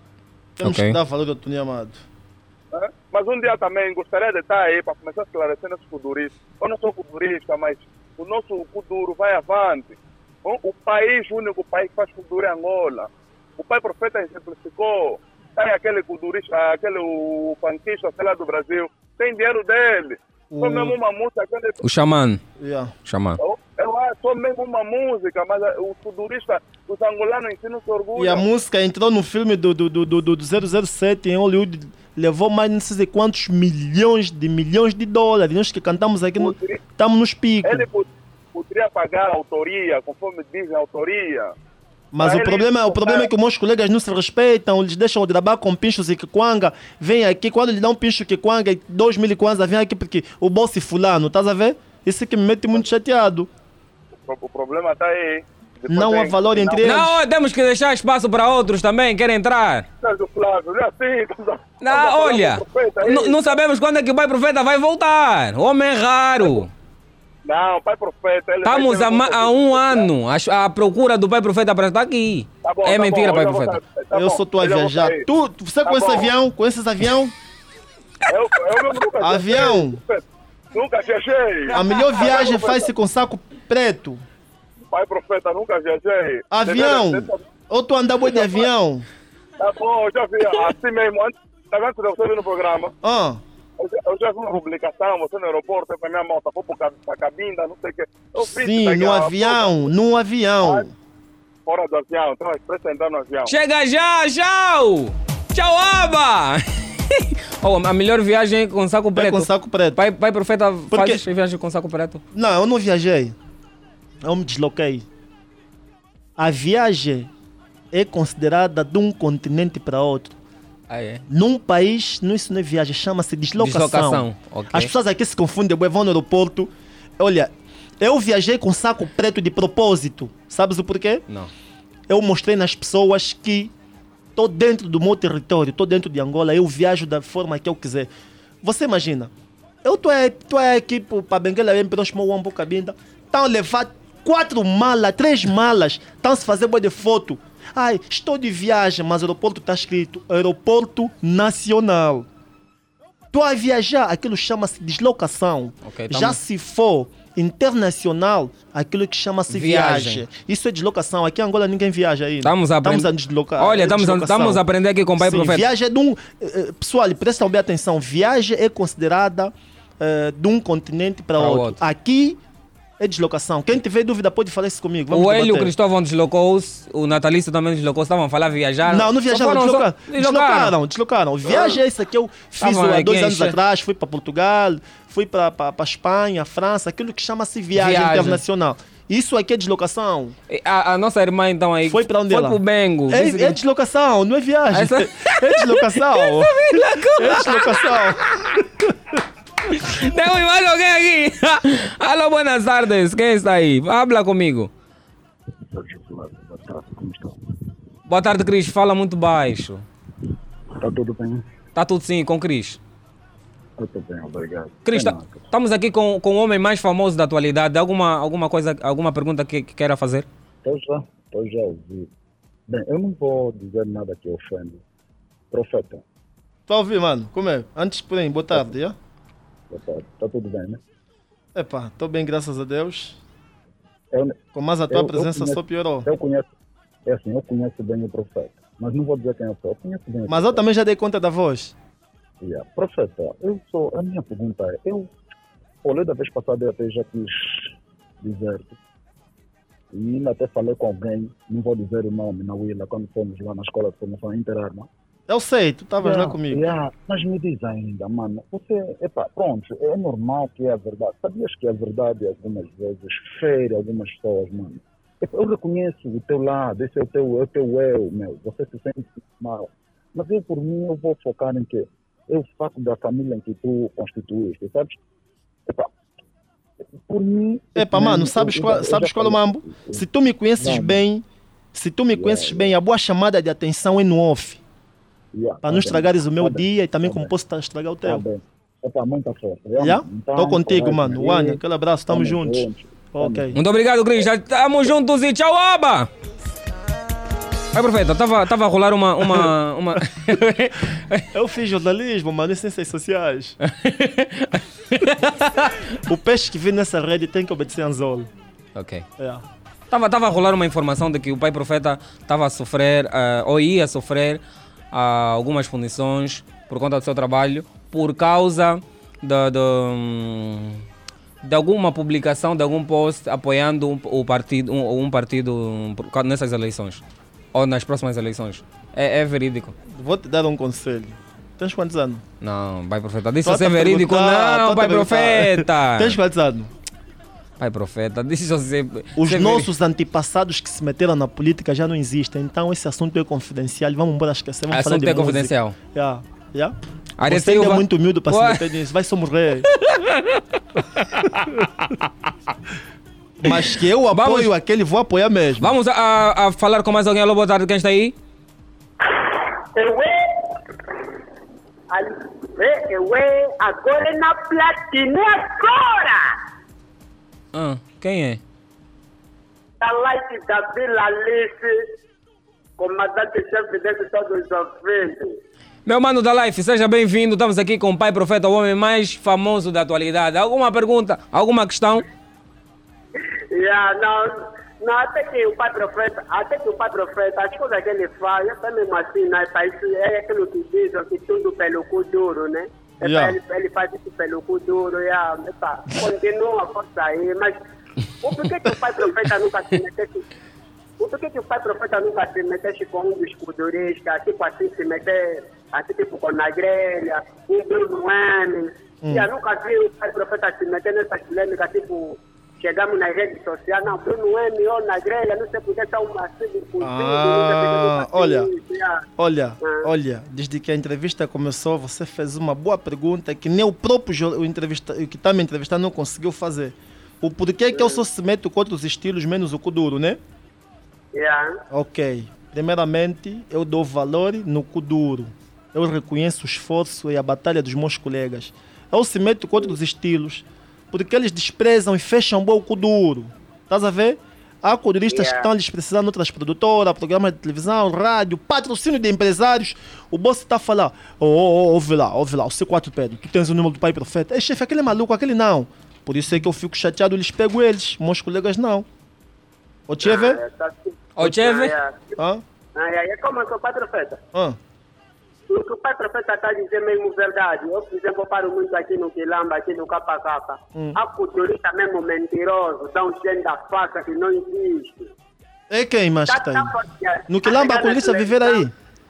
Temos Ok. que dar valor ao Tony Amado. né? Mas um dia também gostaria de estar aí para começar a esclarecer nesses kuduristas. Eu não sou kudurista, mas o nosso kuduro vai avante. O, país, o único país que faz cultura é Angola. O pai profeta exemplificou. Tem aquele culturista, aquele o funkista, sei lá, do Brasil. Tem dinheiro dele. Só O- mesmo uma música. O xamã. Yeah. Xamã. eu, mesmo uma música, mas ah, o culturista, os angolanos ensinam-se orgulho. E a música entrou no filme do, do, do, do, do 007 em Hollywood. Levou mais não sei quantos milhões de milhões de dólares. Nós que cantamos aqui, no- estamos nos picos. Ele po- poderia pagar a autoria, conforme diz a autoria. Mas o problema, o problema é que os meus colegas não se respeitam, eles deixam de trabalhar com pinchos e kikwanga, vem aqui, quando lhe dão um pincho kikwanga, dois mil kwanza, vem aqui porque o bolso é fulano, estás a ver? Isso é que me mete muito chateado. O, o problema está aí. Depois Não há tem- valor entre eles. Não, temos que deixar espaço para outros também, querem entrar. Flávio, não é Não, falar olha, n- não sabemos quando é que o pai profeta vai voltar. Homem é raro. Não, pai profeta. Ele Estamos ma- um- há um ano à, à procura do pai profeta para estar aqui. Tá bom, é tá mentira, bom, pai eu vou profeta. sair, tá eu bom, estou a eu vou viajar. Tu, tu- você Tá conhece bom. avião? Conheces avião? Eu, eu mesmo nunca Avião. Nunca viajei. A melhor Pai viagem faz-se com saco preto. Pai profeta, nunca viajei. Avião. Ou tu anda boi de avião? Tá bom, eu já vi assim mesmo. Antes, tá vendo que você viu no programa? Ah. Eu eu já vi uma publicação, você no aeroporto, com a minha moto, foi para a cabinda, não sei o quê. Eu Sim, que no avião, no avião. Fora do avião, então expressa entrar no avião. Chega já, tchau! Tchau, Aba! oh, a melhor viagem é com saco preto. com saco preto. Pai, pai profeta Porque- faz viagem com saco preto. Não, eu não viajei. Eu me desloquei. A viagem é considerada de um continente para outro. Ah, é? Num país, não, isso não é viagem, chama-se deslocação. Deslocação, ok. As pessoas aqui se confundem, vão no aeroporto. Olha, eu viajei com saco preto de propósito. Sabes o porquê? Não. Eu mostrei nas pessoas que estou dentro do meu território, estou dentro de Angola, eu viajo da forma que eu quiser. Você imagina, eu estou tô aqui para Benguela, bem próximo Wambo Cabinda, estão a levar quatro malas, três malas, estão a se fazer boa de foto. Ai, estou de viagem, mas o aeroporto está escrito Aeroporto Nacional. Estou a viajar, aquilo chama-se deslocação. Ok, Já tamo- se for internacional, aquilo que chama-se Viagem. viagem. Isso é deslocação. Aqui em Angola ninguém viaja ainda. Estamos a aprend- a deslocar. Olha, estamos a- deslocação. estamos a aprender aqui com o Pai Sim, Profeta. Viagem é de um. eh, eh, Pessoal, prestem bem atenção. Viagem é considerada eh, de um continente para Para outro. outro. Aqui é deslocação. Quem tiver dúvida pode falar isso comigo. Vamos o Hélio. Cristóvão deslocou-se, o Natalício também deslocou-se, estavam a falar viajar. Não, não viajaram, foram só- deslocaram. Deslocaram, deslocaram. Viagem é isso que eu fiz Tava há aqui dois anos atrás. Fui para Portugal, fui para a Espanha, França, aquilo que chama-se viagem, Viagem. internacional. Isso aqui é deslocação. A, a nossa irmã então aí Foi para onde foi ela? pro Bengo. É, que- é deslocação, não é viagem. Essa- É deslocação. é deslocação. Tem mais alguém aqui. Alô, buenas tardes. Quem está aí? Habla comigo. Boa tarde, Cris. Fala muito baixo. Tá tudo bem? Tá tudo sim com Cris. Eu bem, obrigado. Cris, tá- estamos aqui com, com o homem mais famoso da atualidade. Alguma, alguma coisa, alguma pergunta que, que queira fazer? Tô já, tô já ouvi. Bem, eu não vou dizer nada que ofende. Profeta, Tá ouvindo, mano? Como é? Antes, porém, boa tarde, já? Tá tudo bem, né? Epá, tô bem, graças a Deus. Eu, Com mais a tua eu- eu presença conheço- só piorou. Eu conheço, é assim, eu conheço bem o profeta. Mas não vou dizer quem eu sou. Eu conheço bem Mas eu também já dei conta da voz. Yeah. Profeta, eu sou. A minha pergunta é: eu olhei da vez passada eu até já quis dizer. E ainda até falei com alguém, não vou dizer o nome na Willa, quando fomos lá na escola de formação interarma. Eu sei, tu estavas lá comigo. yeah, mas me diz ainda, mano, você, epá, pronto, é normal que é a verdade. Sabias que a verdade algumas vezes fere algumas pessoas, mano? Eu reconheço o teu lado, esse é o teu, é o teu eu, meu, você se sente mal. Mas eu, por mim, eu vou focar em quê? É o fato da família em que tu constituíste, sabes? Epá, por mim... Epá, eu- mano, eu- sabes eu qual, eu sabes qual é o mambo? Se tu me conheces Vamos. bem, se tu me conheces bem, a boa chamada de atenção é no off. Yeah, Para tá não bem, estragares o meu tá bem, dia e também tá como bem. posso tá- estragar o Tá teu. Epá, muita? Então, Tô contigo, mano. One, aquele abraço, tamo Tamo juntos. Ok. Muito obrigado, Cris. Já Estamos juntos e tchau, Aba! Ai, profeta, estava tava a rolar uma. uma, uma... Eu fiz jornalismo, mano, em ciências sociais. o peixe que vem nessa rede tem que obedecer anzolo. ok. É. Tava, tava a rolar uma informação de que o pai profeta estava a sofrer, ah, ou ia sofrer ah, algumas punições por conta do seu trabalho, por causa da- da, hum, de alguma publicação, de algum post apoiando um, o partido, um, um partido nessas eleições, ou nas próximas eleições. É, é verídico. Vou te dar um conselho. Tens quantos anos? Não, pai profeta. Disse a é te verídico. Não, a pai perguntar. profeta. Tens quantos anos? Pai profeta, disse você. Os é nossos antepassados que se meteram na política já não existem, então esse assunto é confidencial. Vamos embora esquecer. Vamos falar Assunto de é música. confidencial. Já, já. Aria Você é Silva. muito humilde para se Ué. meter nisso. Vai só morrer. Mas que eu apoio aquele, vou apoiar mesmo. Vamos a, a- a falar com mais alguém. Alô, boa tarde, quem está aí? Ué, ué, agora é na platina, agora! Ah, quem é? Da Light da Vila Alice, comandante-chefe desse todos os ouvintes. Meu mano da Life, seja bem-vindo. Estamos aqui com o pai profeta, o homem mais famoso da atualidade. Alguma pergunta? Alguma questão? Yeah, não, não, até que o pai profeta, até que o pai profeta, as coisas que ele faz, é mesmo assim, né? É aquilo que dizem que tudo pelo cu duro, né? Epa, Yeah. ele, ele faz isso pelo cu duro, yeah, epa, continua a força aí, mas o porquê que o pai profeta nunca se metesse o porquê que o pai profeta nunca se metesse com um dos culturistas, tipo assim, se meter, assim, tipo com a grelha, um Bruno M. Hum. Já nunca vi o pai profeta se meter nessas polêmicas, tipo, chegamos nas redes sociais, não, Bruno M ou na grelha, não sei porque são assim, fugindo, Ah, sei olha, olha, Ah. olha, desde que a entrevista começou, você fez uma boa pergunta que nem o próprio o entrevista, o que está me entrevistando não conseguiu fazer. O porquê que eu só se meto com outros estilos, menos o Kuduro, né? Yeah. Ok. Primeiramente, eu dou valor no Kuduro. Eu reconheço o esforço e a batalha dos meus colegas. Eu se meto com outros estilos, porque eles desprezam e fecham o Kuduro. Estás a ver? Há coduristas Yeah. que estão lhes precisando de outras produtoras, programas de televisão, rádio, patrocínio de empresários. O boss está a falar: oh, oh, oh, ouve lá, ouve lá, o C4 Pedro, tu tens o número do pai profeta. Ei, chefe, aquele é maluco, aquele não. Por isso é que eu fico chateado, eles pego eles, meus colegas não. Ô, Tcheve? Ah, tá. Ô, Tcheve? Ah? Ah, é, é como é que o pai profeta? Hã? O que o pai profeta está dizendo mesmo verdade. Eu, por exemplo, paro muito aqui no Quilamba, aqui no Capa Capa. Hum. Há culturista mesmo mentiroso, dá um cheiro da faca que não existe. É quem mais que Tá- tá tá- aí? No Quilamba, a polícia viver aí.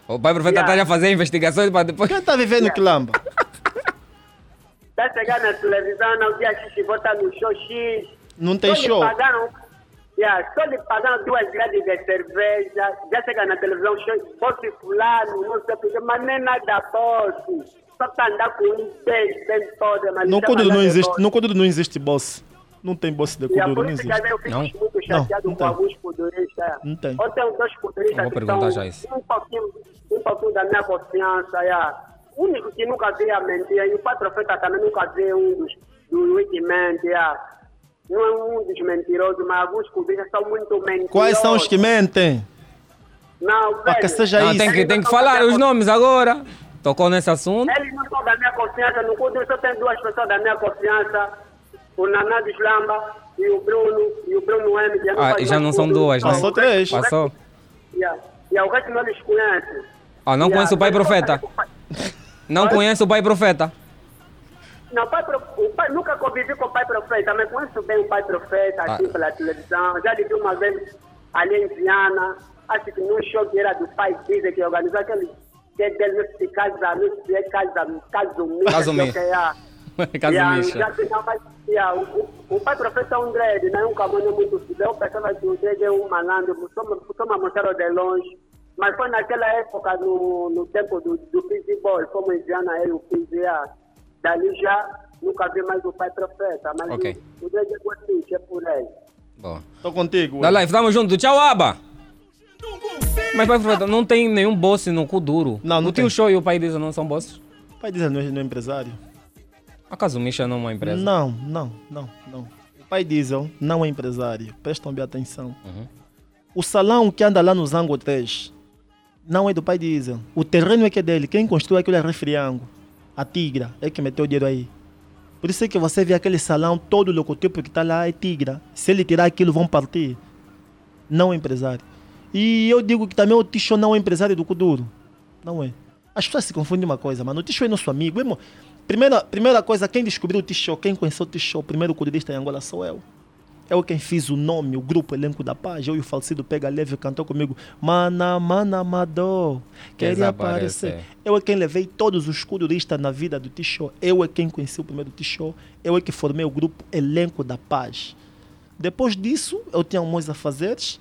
O pai profeta está já a fazer investigações para depois. Quem está vivendo no Quilamba? Tá chegando na televisão, no dia X, volta no show X. Não tem show. Pagaram, yeah, só lhe pagaram duas grades de cerveja. Já chega na televisão, posse fulano, não sei o que, mas nem nada posse. Só tá andar com um bem, bem todo. Mas não lá de existe, boss. no Kuduro não existe boss. Não tem boss de a Kuduro, não existe. eu fico Não? muito Não, chateado não com tem. alguns futuristas. Não tem. Ou tem dois vou que perguntar já isso. um pouquinho, um pouquinho da minha confiança. Yeah. O único que nunca vi a mentira, e o pai profeta também nunca vê um dos, do Wikiman. Yeah. Não é um dos mentirosos, mas alguns futuristas são muito mentirosos. Quais são os que mentem? Não, Para que velho, seja Não, isso. tem que, tem que falar os nomes agora. Tocou nesse assunto. Eles não são da minha confiança, no Kuduro só tem duas pessoas da minha confiança. O Naná dos Lamba e o Bruno, e o Bruno M. que Ah, faz já não são duas, né? Passou três. Passou. Yeah. E o resto não eles conhecem. Ah, não Yeah, conhece o pai profeta? Não conhece o pai profeta? Não, pai, o pai, nunca convivi com o pai profeta, mas conheço bem o pai profeta, assim, Ah. pela televisão. Já lhe vi uma vez ali em Viana, acho que num show que era do pai Dizer, que organizou aquele que é dele, se casa, não sei, casa, caso misto. Caso não sei o misto. que é. Caso Yeah, misto. já que não, mas, yeah, o, o, o pai profeta é um dread, não é um caminho muito fidel. Eu pensava que o dread é um malandro, me mostraram de longe. Mas foi naquela época, no, no tempo do, do Fizzy Boy, como em Viana era o Fizzy. yeah. Dali já nunca vi mais o pai profeta. Mas Ok. o, o dread é gostante, é por aí. Boa. Tô contigo. Da live, tamo junto. Tchau, Aba. Mas pai profeta, não tem nenhum boss no Kuduro. Não, não o tio tem. Show e o pai Diza não são bosses? O pai diz não é, não é empresário? Acaso o Misha não é uma empresa? Não, não, não, não. O pai Diesel não é empresário. Prestam bem atenção. Uhum. O salão que anda lá no Zango 3 não é do pai Diesel. O terreno é que é dele. Quem construiu aquilo é Refriango. A Tigra é que meteu o dinheiro aí. Por isso é que você vê aquele salão, todo o logotipo que está lá é Tigra. Se ele tirar aquilo, vão partir. não é empresário. E eu digo que também o Ticho não é empresário do Kuduro. Não é. As pessoas se confundem uma coisa, mano. O Ticho é nosso amigo. Primeira, primeira coisa, quem descobriu o Ticho, quem conheceu o Ticho, o primeiro kudurista em Angola sou eu. Eu quem fiz o nome, o grupo Elenco da Paz. Eu e o falecido Pega Leve cantou comigo. Mana, mana, amador. Queria aparecer. Eu é quem levei todos os kuduristas na vida do Ticho. Eu é quem conheci o primeiro Ticho. Eu é que formei o grupo Elenco da Paz. Depois disso, eu tinha um a fazeres.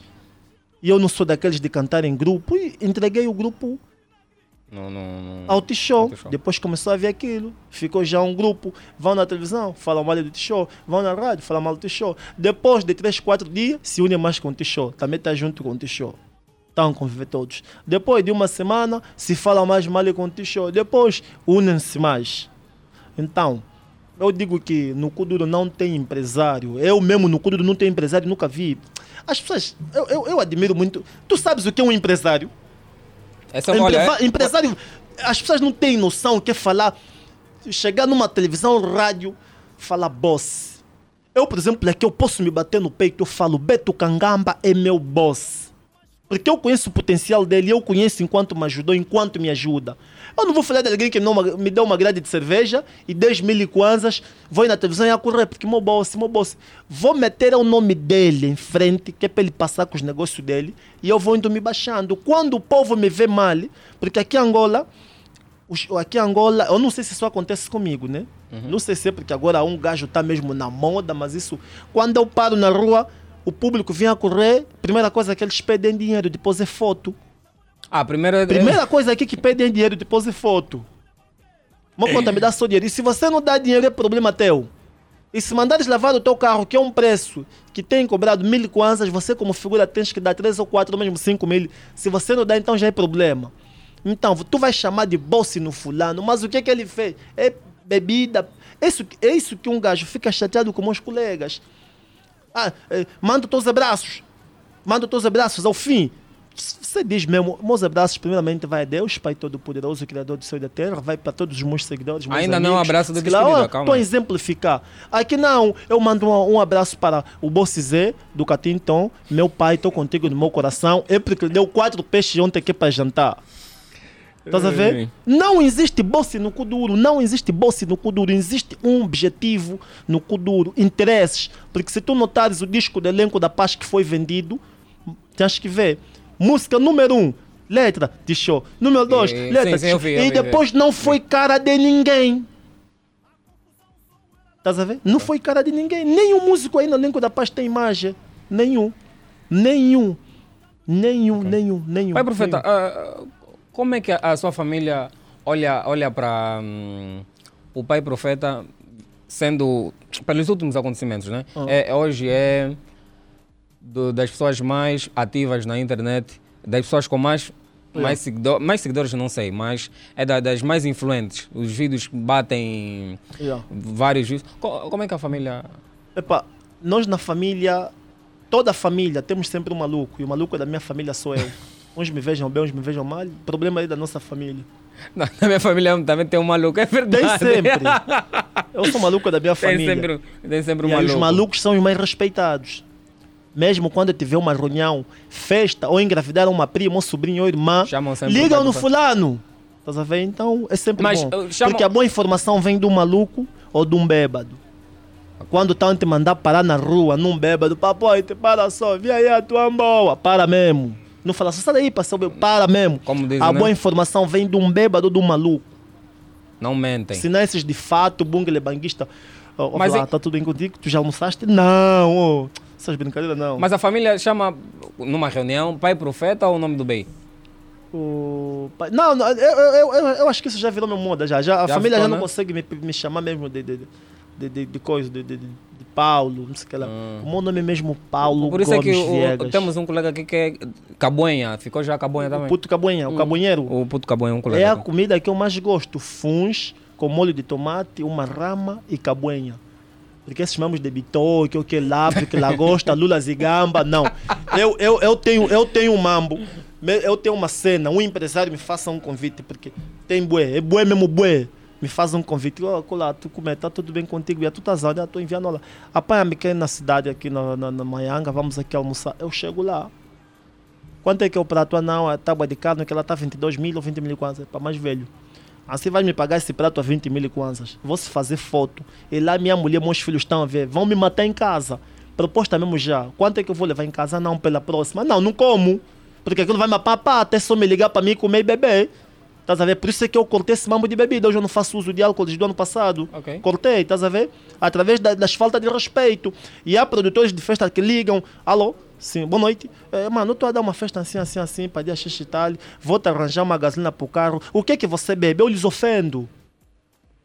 E eu não sou daqueles de cantar em grupo. E entreguei o grupo Não, não, não. ao T-Show. Depois começou a ver aquilo. Ficou já um grupo. Vão na televisão, falam mal do T-Show. Vão na rádio, falam mal do T-Show. Depois de 3, 4 dias, se unem mais com o T-Show. Também está junto com o T-Show. Estão a conviver todos. Depois de uma semana, se fala mais mal com o T-Show. Depois, unem-se mais. Então, eu digo que no Kuduro não tem empresário. Eu mesmo no Kuduro não tenho empresário, nunca vi. As pessoas, eu, eu, eu admiro muito. Tu sabes o que é um empresário? Essa, olha, Empresa- é- empresário, as pessoas não têm noção o que é falar, chegar numa televisão, rádio, falar boss. Eu, por exemplo, aqui eu posso me bater no peito, eu falo, Beto Cangamba é meu boss. Porque eu conheço o potencial dele, eu conheço enquanto me ajudou, enquanto me ajuda. Eu não vou falar de alguém que não me deu uma grade de cerveja e 10 mil kwanzas, vou ir na televisão e a correr, porque meu boss, meu boss. Vou meter o nome dele em frente, que é para ele passar com os negócios dele, e eu vou indo me baixando. Quando o povo me vê mal, porque aqui em Angola, os- aqui em Angola, eu não sei se isso acontece comigo, né? Não sei se é porque agora um gajo tá mesmo na moda, mas isso, quando eu paro na rua, o público vem a correr, primeira coisa que eles pedem dinheiro, depois é foto. Ah, primeiro... Primeira coisa aqui que pedem dinheiro, depois é foto. Uma conta me dá só dinheiro. E se você não dá dinheiro, é problema teu. E se mandares lavar o teu carro, que é um preço que tem cobrado mil kwanzas, você como figura tens que dar três ou quatro, ou mesmo cinco mil. Se você não dá, então já é problema. Então, tu vai chamar de boss no fulano, mas o que é que ele fez? É bebida. É isso, é isso que um gajo fica chateado com meus colegas. Ah, eh, manda os teus abraços. Manda os teus abraços ao fim. Você diz mesmo, meus abraços primeiramente vai a Deus, Pai Todo-Poderoso, Criador do céu e da terra, vai para todos os meus seguidores, meus Ainda não amigos. abraço lá, despedida, ó, calma Tô a exemplificar. Aqui não, eu mando um, um abraço para o Boss Zé, do Catinton, meu pai, estou contigo no meu coração, é porque ele deu quatro peixes ontem aqui para jantar. Estás a ver? Não existe bosse no Kuduro, não existe bosse no Kuduro, existe um objetivo no Kuduro, interesses. Porque se tu notares o disco do elenco da paz que foi vendido, tens que ver. Música número um, letra de show. Número dois, Eh, letra sim, de sim, eu show. vi, E depois vi. não foi cara de ninguém. Estás a ver? Não foi cara de ninguém. Nenhum músico aí no elenco da paz tem imagem. Nenhum. Nenhum. Nenhum, nenhum, nenhum. Pai Profeta, nenhum. ah, como é que a, sua família olha, olha para hum, o Pai Profeta sendo, pelos últimos acontecimentos, né? Ah. É, hoje é do- das pessoas mais ativas na internet, das pessoas com mais, mais, seguidor, mais seguidores, não sei, mas é da- das mais influentes. Os vídeos batem Yeah. vários views. Co- Como é que a família... Epa, nós na família, toda a família, temos sempre um maluco. E o maluco da minha família sou eu. Uns me vejam bem, uns me vejam mal. Problema aí da nossa família. Na na minha família também tem um maluco, é Tem verdade. sempre. Eu sou maluco da minha Tem família. sempre, tem sempre um e maluco. os malucos são os mais respeitados. Mesmo quando tiver uma reunião, festa, ou engravidar uma prima, um sobrinho ou irmã, ligam no fulano. Estás a ver? Então é sempre Mas, bom. chamam- Porque a boa informação vem de um maluco ou de um bêbado. Quando estão te mandar parar na rua, num bêbado, papai, te para só, vem aí a tua boa, para mesmo. Não fala só, sai daí, parceiro, para mesmo. Como dizem, a né? boa informação vem de um bêbado ou de um maluco. Não mentem. Se não é esses de fato, bungle banguista. Oh, Mas Mas e- tá tudo bem contigo? Tu já almoçaste? Não, oh, essas brincadeiras não. Mas a família chama, numa reunião, pai profeta ou o nome do bem? O pai- Não, não, eu, eu, eu, eu acho que isso já virou meu moda já. já a Já família ficou, já não né? consegue me, me chamar mesmo de, de, de, de, de coisa, de, de, de Paulo, não sei o que lá. O meu nome é mesmo Paulo Por isso Gomes é que o- temos um colega aqui que é Caboenha. Ficou já Caboenha também. puto Caboenha, o Cabonheiro. O puto Caboenha, um colega. É a comida que eu mais gosto. Funs com molho de tomate, uma rama e cabuenha. Porque esses chamamos de bitoque, o que lá, porque lagosta, lulas e gamba. Não. Eu, eu, eu, tenho, eu tenho um mambo. Eu tenho uma cena, um empresário me faça um convite, porque tem bué, é bué mesmo bué. Me faz um convite, ó, oh, tu como é, tá tudo bem contigo? E tu onde? Eu estou enviando lá. Apanha-me aqui na cidade, aqui na, na, na Maianga, vamos aqui almoçar. Eu chego lá. Quanto é que é o prato? Ah, não, a tábua de carne que ela está 22 mil ou 20 mil kwanzas. Para mais velho. Assim vai me pagar esse prato a 20 mil kwanzas. Vou se fazer foto. E lá minha mulher, meus filhos estão a ver. Vão me matar em casa. Proposta mesmo já. Quanto é que eu vou levar em casa? Não, pela próxima. Não, não como. Porque aquilo vai me papar até só me ligar para mim comer e beber. Estás a ver? Por isso é que eu cortei esse mambo de bebida. Hoje eu não faço uso de álcool desde o ano passado. Ok. Cortei, estás a ver? Através da- das faltas de respeito. E há produtores de festa que ligam. Alô? Sim, boa noite. É, mano, eu estou a dar uma festa assim, assim, assim, para dia X e tal. Vou te arranjar uma gasolina para o carro. O que é que você bebe? Eu lhes ofendo.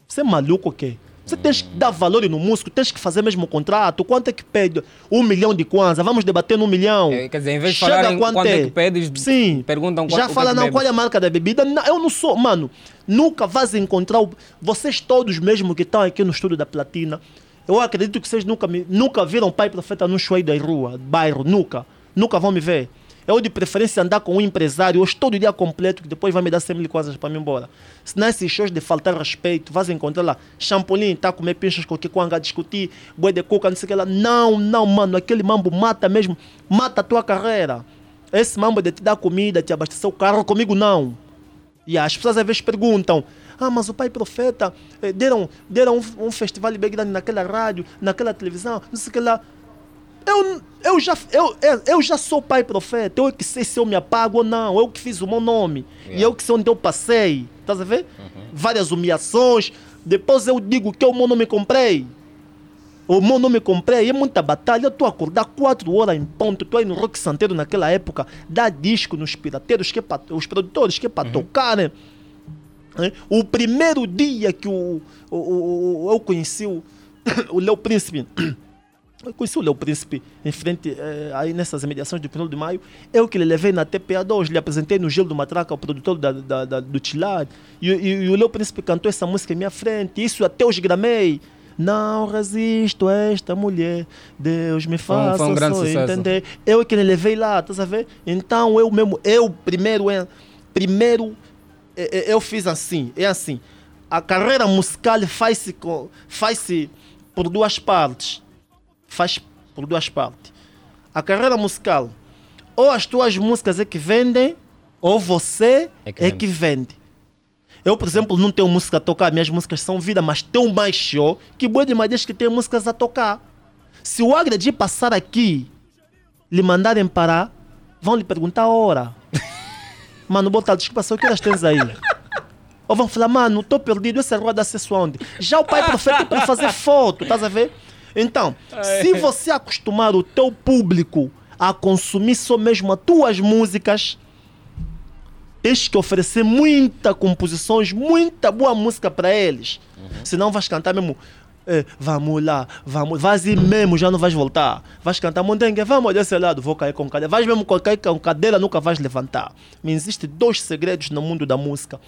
Você é maluco o quê? Você tens que dar valor no músico, tens que fazer mesmo o contrato. Quanto é que pede? Um milhão de kwanza. Vamos debater no milhão. É, quer dizer, em vez de Chega falarem quanto quanto é é? que pedes, Sim. perguntam qual, Já fala, é que não, bebes. qual é a marca da bebida? Não, eu não sou, mano. Nunca vais encontrar. o- Vocês todos mesmo que estão aqui no estúdio da Platina, eu acredito que vocês nunca, me, nunca viram pai profeta num show da rua, bairro, nunca. Nunca vão me ver. Eu, de preferência, andar com um empresário hoje todo dia completo, que depois vai me dar 100 mil coisas para mim embora. Se nesses shows de faltar respeito, vais encontrar lá, champolim, tá a comer pinchas com que a discutir, boi de cuca, não sei o que lá. Não, não, mano, aquele mambo mata mesmo, mata a tua carreira. Esse mambo de te dar comida, te abastecer o carro, comigo não. E as pessoas às vezes perguntam: Ah, mas o pai profeta eh, deram, deram um, um festival bem grande naquela rádio, naquela televisão, não sei o que lá. Eu, eu, já, eu, eu- eu já sou pai profeta, eu é que sei se eu me apago ou não, eu que fiz o meu nome, e eu que sei onde eu passei, estás a ver? Várias humilhações, depois eu digo que eu meu nome comprei. O meu nome comprei, é muita batalha. Eu estou a acordar 4 horas em ponto. Estou aí no Rock Santeiro naquela época, dar disco nos pirateiros, que é pra, os produtores, que é para tocar, né? Né? O primeiro dia que o, o, o- o- eu conheci o, o Léo Príncipe, eu conheci o Léo Príncipe em frente, eh, aí nessas imediações do 1 de maio, eu que lhe levei na TPA2, lhe apresentei no Gelo do Matraca, o produtor da, da- da- do Tilar, e, e- e o Léo Príncipe cantou essa música em minha frente, isso até hoje gramei. Não resisto a esta mulher, Deus me Foi um- faça foi um grande só sucesso. entender. Eu que lhe levei lá, estás a ver? Então eu mesmo, eu primeiro, primeiro eu fiz assim, é assim. A carreira musical faz-se faz-se por duas partes. Faz por duas partes. A carreira musical, ou as tuas músicas é que vendem, ou você é É que, que vende. Eu, por exemplo, não tenho música a tocar, minhas músicas são vida, mas tenho mais show que boi de madeiras que tem músicas a tocar. Se o Agredi passar aqui, lhe mandarem parar, vão lhe perguntar a hora. Mano, bota desculpa, só que horas tens aí? Ou vão falar, mano, tô perdido, essa rua dá acesso aonde? Já o pai profeta é para fazer foto, estás a ver? Então, se você acostumar o teu público a consumir só mesmo as tuas músicas, tens que oferecer muita composições, muita boa música para eles. Senão vais cantar mesmo. Eh, vamos lá, vamos, vais ir mesmo, já não vais voltar. Vais cantar mondengue, vamos desse lado, vou cair com cadeira. Vais mesmo com- cair com cadeira, nunca vais levantar. Mas existem dois segredos no mundo da música.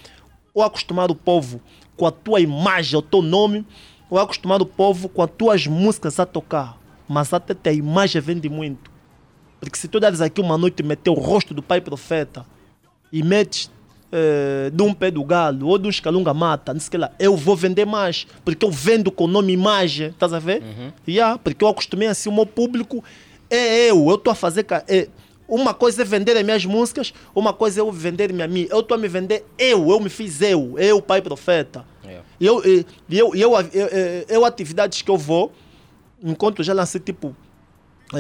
Ou acostumar o povo com a tua imagem, o teu nome, ou acostumar o povo com as tuas músicas a tocar. Mas até a imagem vende muito. Porque se tu dares aqui uma noite e meter o rosto do pai profeta e metes eh, de um pé do galo ou de um escalunga mata, não sei que lá, eu vou vender mais. Porque eu vendo com nome e imagem, estás a ver? Yeah, porque eu acostumei assim, o meu público é eu, eu estou a fazer. é- uma coisa é vender as minhas músicas, uma coisa é eu vender-me a mim. Eu estou a me vender eu, eu me fiz eu, eu, pai profeta. Eu, e eu, e eu, eu, eu, eu, atividades que eu vou, enquanto eu já lancei tipo é,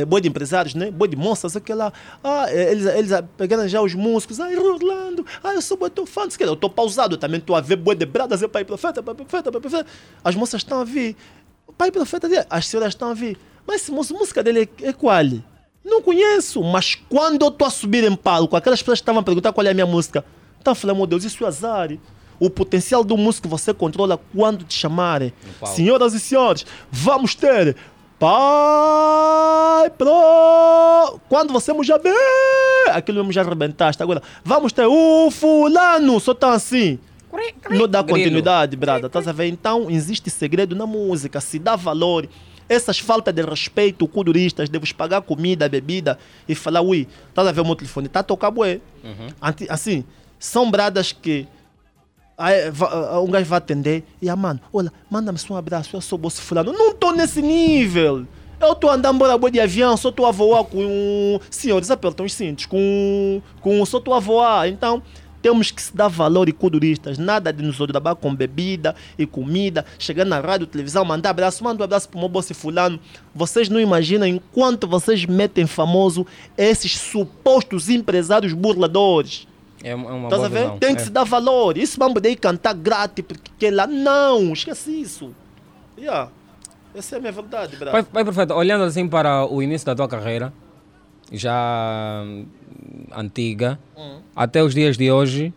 boi de empresários, né? Boi de monstros, sei lá. Ah, é, eles, eles ah, pegaram já os músicos. Ai, Orlando, ai, eu sou boi teu fã. sei lá. Eu estou pausado, eu também estou a ver boi de bradas, é pai profeta, pai profeta, pai profeta. As moças estão a vir. Pai profeta, as senhoras estão a vir. Mas essa moça- música dele é, é qual? Não conheço, mas quando eu estou a subir em palco, aquelas pessoas estavam a perguntar qual é a minha música, estão a falar, meu Deus, isso é azar. O potencial do músico você controla quando te chamarem. Senhoras e senhores, vamos ter Pai Pro. Quando você já vê, aquilo mesmo já arrebentaste. Agora, vamos ter o fulano, só tá assim. Não dá continuidade, brada. Estás a ver? Então, existe segredo na música. Se dá valor. Essas faltas de respeito, cuduristas, deves pagar comida, bebida e falar, ui, estás a ver o meu telefone? Tá a tocar, bué. Anti- Assim, são bradas que Aí, um gajo vai atender e, ah, mano, olha, manda-me só um abraço, eu sou bolso fulano. Não estou nesse nível. Eu estou andando embora boi de avião, só estou a voar com um. Senhores, apertam os cintos. Com. com só estou a voar. Então, temos que se dar valor e cuduristas. Nada de nos trabalhar com bebida e comida. Chegar na rádio, televisão, mandar abraço. Manda um abraço para o meu boss fulano. Vocês não imaginam enquanto vocês metem famoso esses supostos empresários burladores. É uma, é Estás boa a ver? visão. Tem que É. se dar valor. Isso vamos poder cantar grátis porque lá. Não, esquece isso. Yeah. Essa é a minha verdade, bravo. Pai, pai Profeta, olhando assim para o início da tua carreira, já hum, antiga, Hum. até os dias de hoje,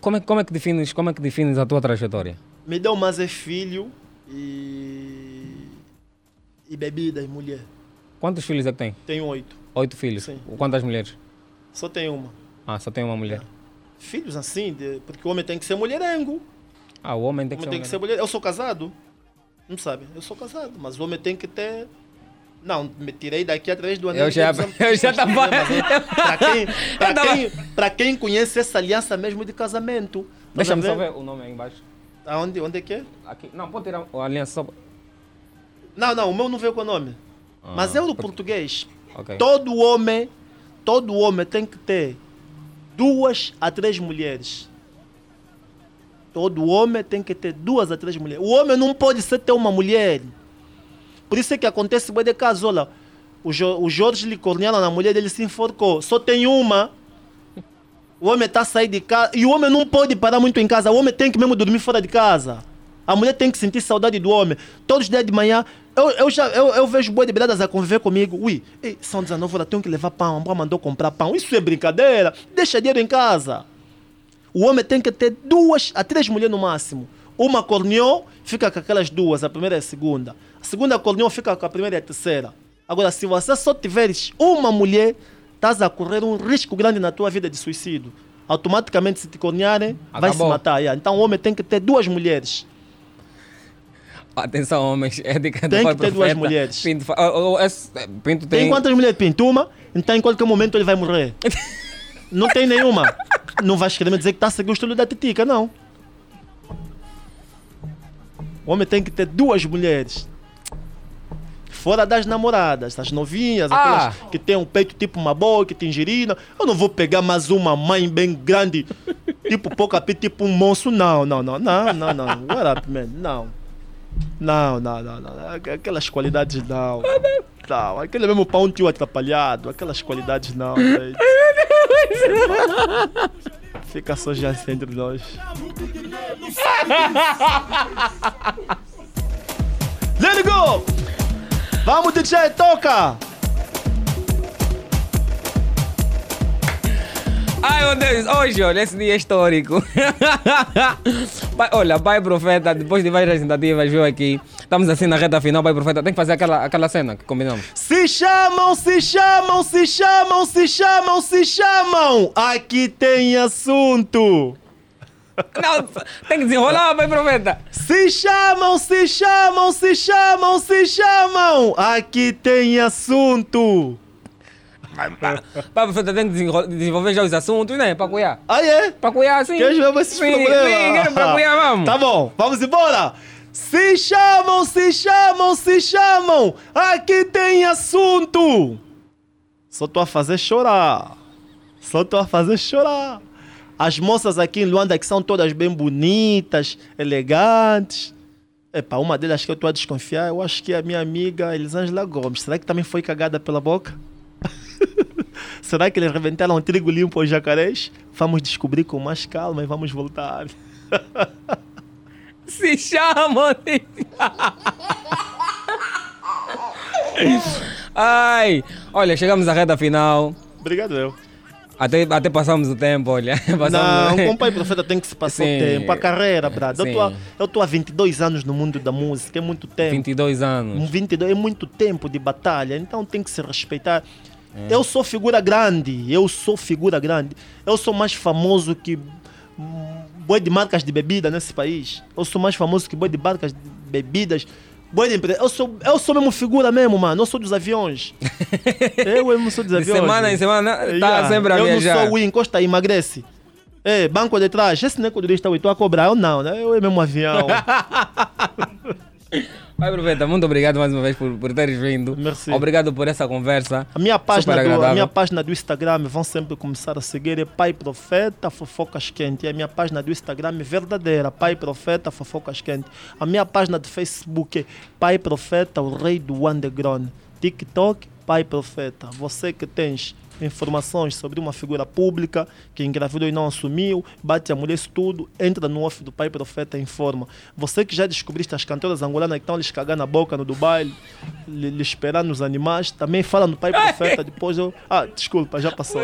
como é, como é que defines, como é que defines a tua trajetória? Me deu mais é filho e. e bebida e mulher. Quantos filhos é que tem? Tenho oito. Oito filhos. Sim. Quantas mulheres? Só tenho uma. Ah, só tem uma mulher. Filhos assim, de- porque o homem tem que ser mulherengo. Ah, o homem tem O que homem ser tem que ser mulher. Eu sou casado. Não sabe? Eu sou casado, mas o homem tem que ter. Não, me tirei daqui através do anel. Eu já- eu já tava- Mas, é, Pra quem, pra, quem, pra quem conhece essa aliança mesmo de casamento. Tá Deixa-me só ver? o nome aí embaixo. Aonde, onde é que é? Aqui. Não, pode tirar a aliança só. Não, não, o meu não veio com o nome. Mas Ah, é o português. Ok. Todo homem, todo homem tem que ter duas a três mulheres. Todo homem tem que ter duas a três mulheres. O homem não pode ser ter uma mulher. Por isso é que acontece bem de caso, olha. O, jo, o Jorge lhe cornearam na mulher dele se enforcou. Só tem uma. O homem está saindo de casa. E o homem não pode parar muito em casa. O homem tem que mesmo dormir fora de casa. A mulher tem que sentir saudade do homem. Todos os dias de manhã, eu, eu, já, eu, eu vejo boi de beiradas a conviver comigo. Ui, são 19 horas, tenho que levar pão. A mulher mandou comprar pão. Isso é brincadeira. Deixa dinheiro em casa. O homem tem que ter duas a três mulheres no máximo. Uma corneou, fica com aquelas duas, a primeira e a segunda. A segunda corneou, fica com a primeira e a terceira. Agora, se você só tiveres uma mulher, estás a correr um risco grande na tua vida de suicídio. Automaticamente, se te cornearem, vai se Acabou. matar. yeah. Então, o homem tem que ter duas mulheres. Atenção, homens. É dica do Tem que ter duas mulheres. Pinto, fa- oh, oh, esse- Pinto tem. Tem quantas mulheres? Pinto uma, então em qualquer momento ele vai morrer. não tem nenhuma. Não vais querer me dizer que está a seguir o estilo da titica, não. O homem tem que ter duas mulheres. Fora das namoradas, das novinhas, Ah. aquelas que tem um peito tipo uma boa, que tem girina. Eu não vou pegar mais uma mãe bem grande, tipo pouca tipo um monstro. Não, não, não, não, não, não. What up, man? Não. Não, não, não, não. Aqu- Aquelas qualidades não. Não, aquele mesmo pão tio atrapalhado, aquelas qualidades não. Fica só já entre nós. Let it go! Vamos, DJ, toca! Ai meu Deus, hoje, olha, esse dia é histórico. Olha, Pai Profeta, depois de várias tentativas, veio aqui. Estamos assim na reta final, Pai Profeta, tem que fazer aquela, aquela cena que combinamos. Se chamam, se chamam, se chamam, se chamam, se chamam! Aqui tem assunto! Não, tem que desenrolar, Pai Profeta! Se chamam, se chamam, se chamam, se chamam! Aqui tem assunto! Pai Profeta tem que desenvolver já os assuntos, né? Para cuidar. Ah, é? Para cuidar, sim. Queres ver esses sim, problemas? Sim, quero para cuidar, vamos. Tá bom, vamos embora! Se chamam, se chamam, se chamam! Aqui tem assunto! Só tô a fazer chorar. Só tô a fazer chorar. As moças aqui em Luanda que são todas bem bonitas, elegantes. Epa, uma delas que eu tô a desconfiar, eu acho que é a minha amiga Elisângela Gomes. Será que também foi cagada pela boca? Será que eles reventaram o trigo limpo aos jacarés? Vamos descobrir com mais calma e vamos voltar. Se chama, Ai, olha, chegamos à reta final. Obrigado, eu. Até, até passamos o tempo, olha. Passamos Não, o com o pai profeta tem que se passar Sim. o tempo. A carreira, brado. Eu tô, há- eu tô há 22 anos no mundo da música, é muito tempo. 22 anos. 22 é muito tempo de batalha, então tem que se respeitar. Eu sou figura grande, eu sou figura grande. Eu sou mais famoso que boi de marcas de bebida nesse país. Eu sou mais famoso que boi de marcas de bebidas. Boi de empresa. Eu sou, eu sou mesmo figura mesmo, mano. Eu sou dos aviões. eu mesmo sou dos De aviões. semana em semana, tá sempre a Eu viajar. não sou o encosta e emagrece. É, banco de trás. Esse não é quadrista, eu estou a cobrar. Eu não, né? Eu é mesmo avião. Pai Profeta, muito obrigado mais uma vez por, por teres vindo. Merci. Obrigado por essa conversa. A minha, página do, a minha página do Instagram vão sempre começar a seguir é Pai Profeta Fofocas Quente. É a minha página do Instagram é verdadeira, Pai Profeta Fofocas Quente. A minha página do Facebook é Pai Profeta, o rei do underground. TikTok, Pai Profeta. Você que tens informações sobre uma figura pública que engravidou e não assumiu, bate a mulher, isso tudo, entra no off do Pai Profeta e informa. Você que já descobriste as cantoras angolanas que estão lhes cagar na boca no Dubai, lhe, lhe esperar nos animais, também fala no Pai Profeta, depois eu... Ah, desculpa, já passou.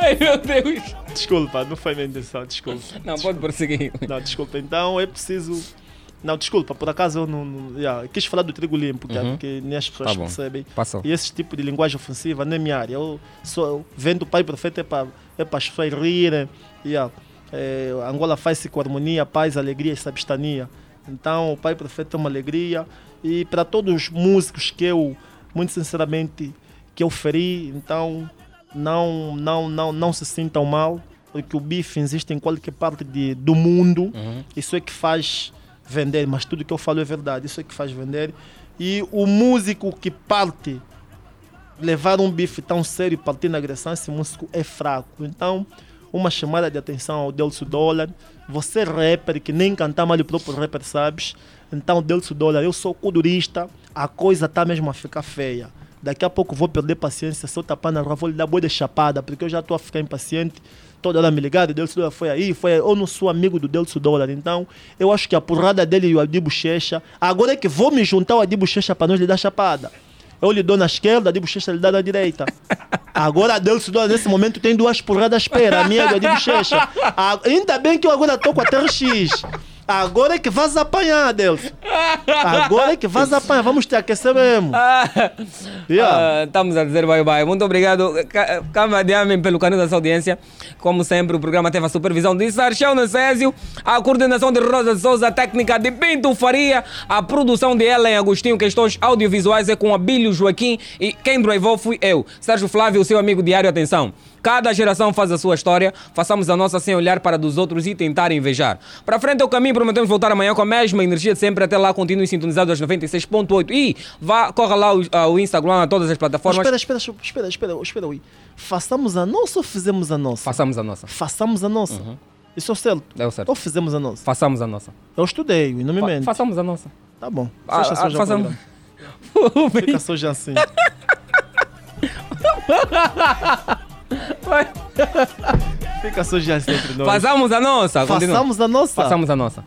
Ai meu Deus. Desculpa, não foi minha intenção, desculpa. Não, pode prosseguir. Não, desculpa. Então é preciso. Não, desculpa, por acaso eu não. não yeah, eu quis falar do trigo limpo, que, Uhum. que nem as pessoas Tá percebem. Passou. E esse tipo de linguagem ofensiva não é minha área. Eu sou vendo o pai profeta é para é as pessoas rirem. Yeah. É, Angola faz-se com harmonia, paz, alegria e sabistania. Então o pai profeta é uma alegria. E para todos os músicos que eu, muito sinceramente, que eu feri, então não, não, não, não se sintam mal, porque o bife existe em qualquer parte de, do mundo. Isso é que faz vender, mas tudo que eu falo é verdade. Isso é que faz vender. E o músico que parte levar um bife tão sério e partir na agressão, esse músico é fraco. Então, uma chamada de atenção ao Delcio Dólar. Você rapper que nem cantar mal o próprio rapper sabes. Então, Delcio Dólar, eu sou codurista, a coisa está mesmo a ficar feia. Daqui a pouco vou perder paciência, se eu tapar na rua, vou lhe dar boa de chapada, porque eu já estou a ficar impaciente. Toda hora me o Delcio Dólar foi aí, foi aí. Eu não sou amigo do Delcio Dólar, então eu acho que a porrada dele e o Adi Bochecha. Agora é que vou me juntar ao Adi Bochecha para nós lhe dar chapada. Eu lhe dou na esquerda, a Adi Bochecha lhe dá na direita. Agora a Delcio Dólar nesse momento tem duas porradas à espera, a minha e a do Adi Bochecha. A- Ainda bem que eu agora estou com a TRX. Agora é que vais apanhar, Delcio. Agora é que vais apanhar, vamos te aquecer mesmo. Ah, estamos a dizer bye bye. Muito obrigado, Cama de Amém, pelo carinho da sua audiência. Como sempre, o programa teve a supervisão de Sarchão Necésio, a coordenação de Rosa Souza, a técnica de Pinto Faria, a produção de Ellen Agostinho, questões audiovisuais é com Abílio Joaquim e quem drivou fui eu, Sérgio Flávio, seu amigo diário. Atenção. Cada geração faz a sua história, façamos a nossa sem olhar para a dos outros e tentar invejar. Para frente é o caminho, prometemos voltar amanhã com a mesma energia de sempre. Até lá, continue sintonizado às 96.8 e vá, corra lá o, ah, o Instagram, a todas as plataformas. Espera, espera, espera, espera, espera, ui. Façamos a nossa ou fizemos a nossa? Façamos a nossa. Façamos a nossa. Isso é o certo. É o certo. Ou fizemos a nossa? Façamos a nossa. Eu estudei, e não me Fa- mente. façamos a nossa. Tá bom. Só já o façamos- programa. Fica só já assim. Fica só já assim entre nós. Façamos a nossa. continua. Façamos a nossa. Façamos a nossa.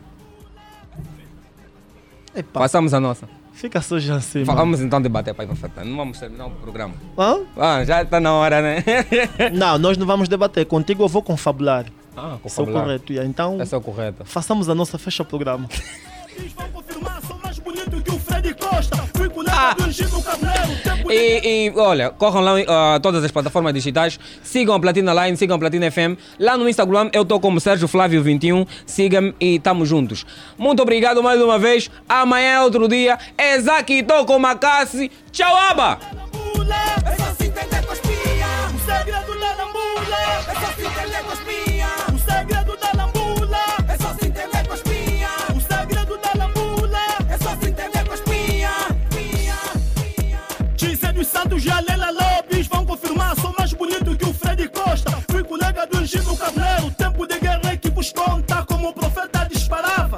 Façamos a nossa. Fica só já assim. mano. Vamos então debater, pai profeta. Não vamos terminar o programa. Hã? Ah, já está na hora, né? Não, nós não vamos debater. Contigo eu vou confabular. Ah, Esse é o confabular. correto. yeah. Então, Esse é o correto. façamos a nossa, fecha o programa. Ah. E, e, olha, corram lá a todas as plataformas digitais, sigam a Platina Line, sigam a Platina FM. Lá no Instagram eu estou como Sérgio Flávio 21. Siga-me e estamos juntos. Muito obrigado mais uma vez. Amanhã é outro dia. Exaki estou com Macassi. Tchau, aba! Santos e a Leila Lopes vão confirmar. Sou mais bonito que o Freddy Costa. Fui colega do Angino Carneiro. Tempo de guerra é que vos conta como o profeta disparava.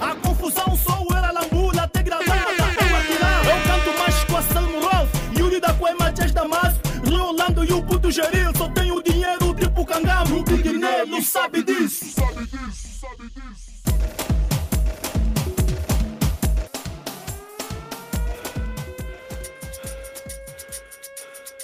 A confusão sou era lambula, até gravada, eu. Eu canto mais com a Salmo Rolf, Yuri da Coema, Jazz Damasco, Rio Orlando e o puto Geril. Só tenho dinheiro tipo cangamo, o Big Nelo sabe disso. Sabe disso,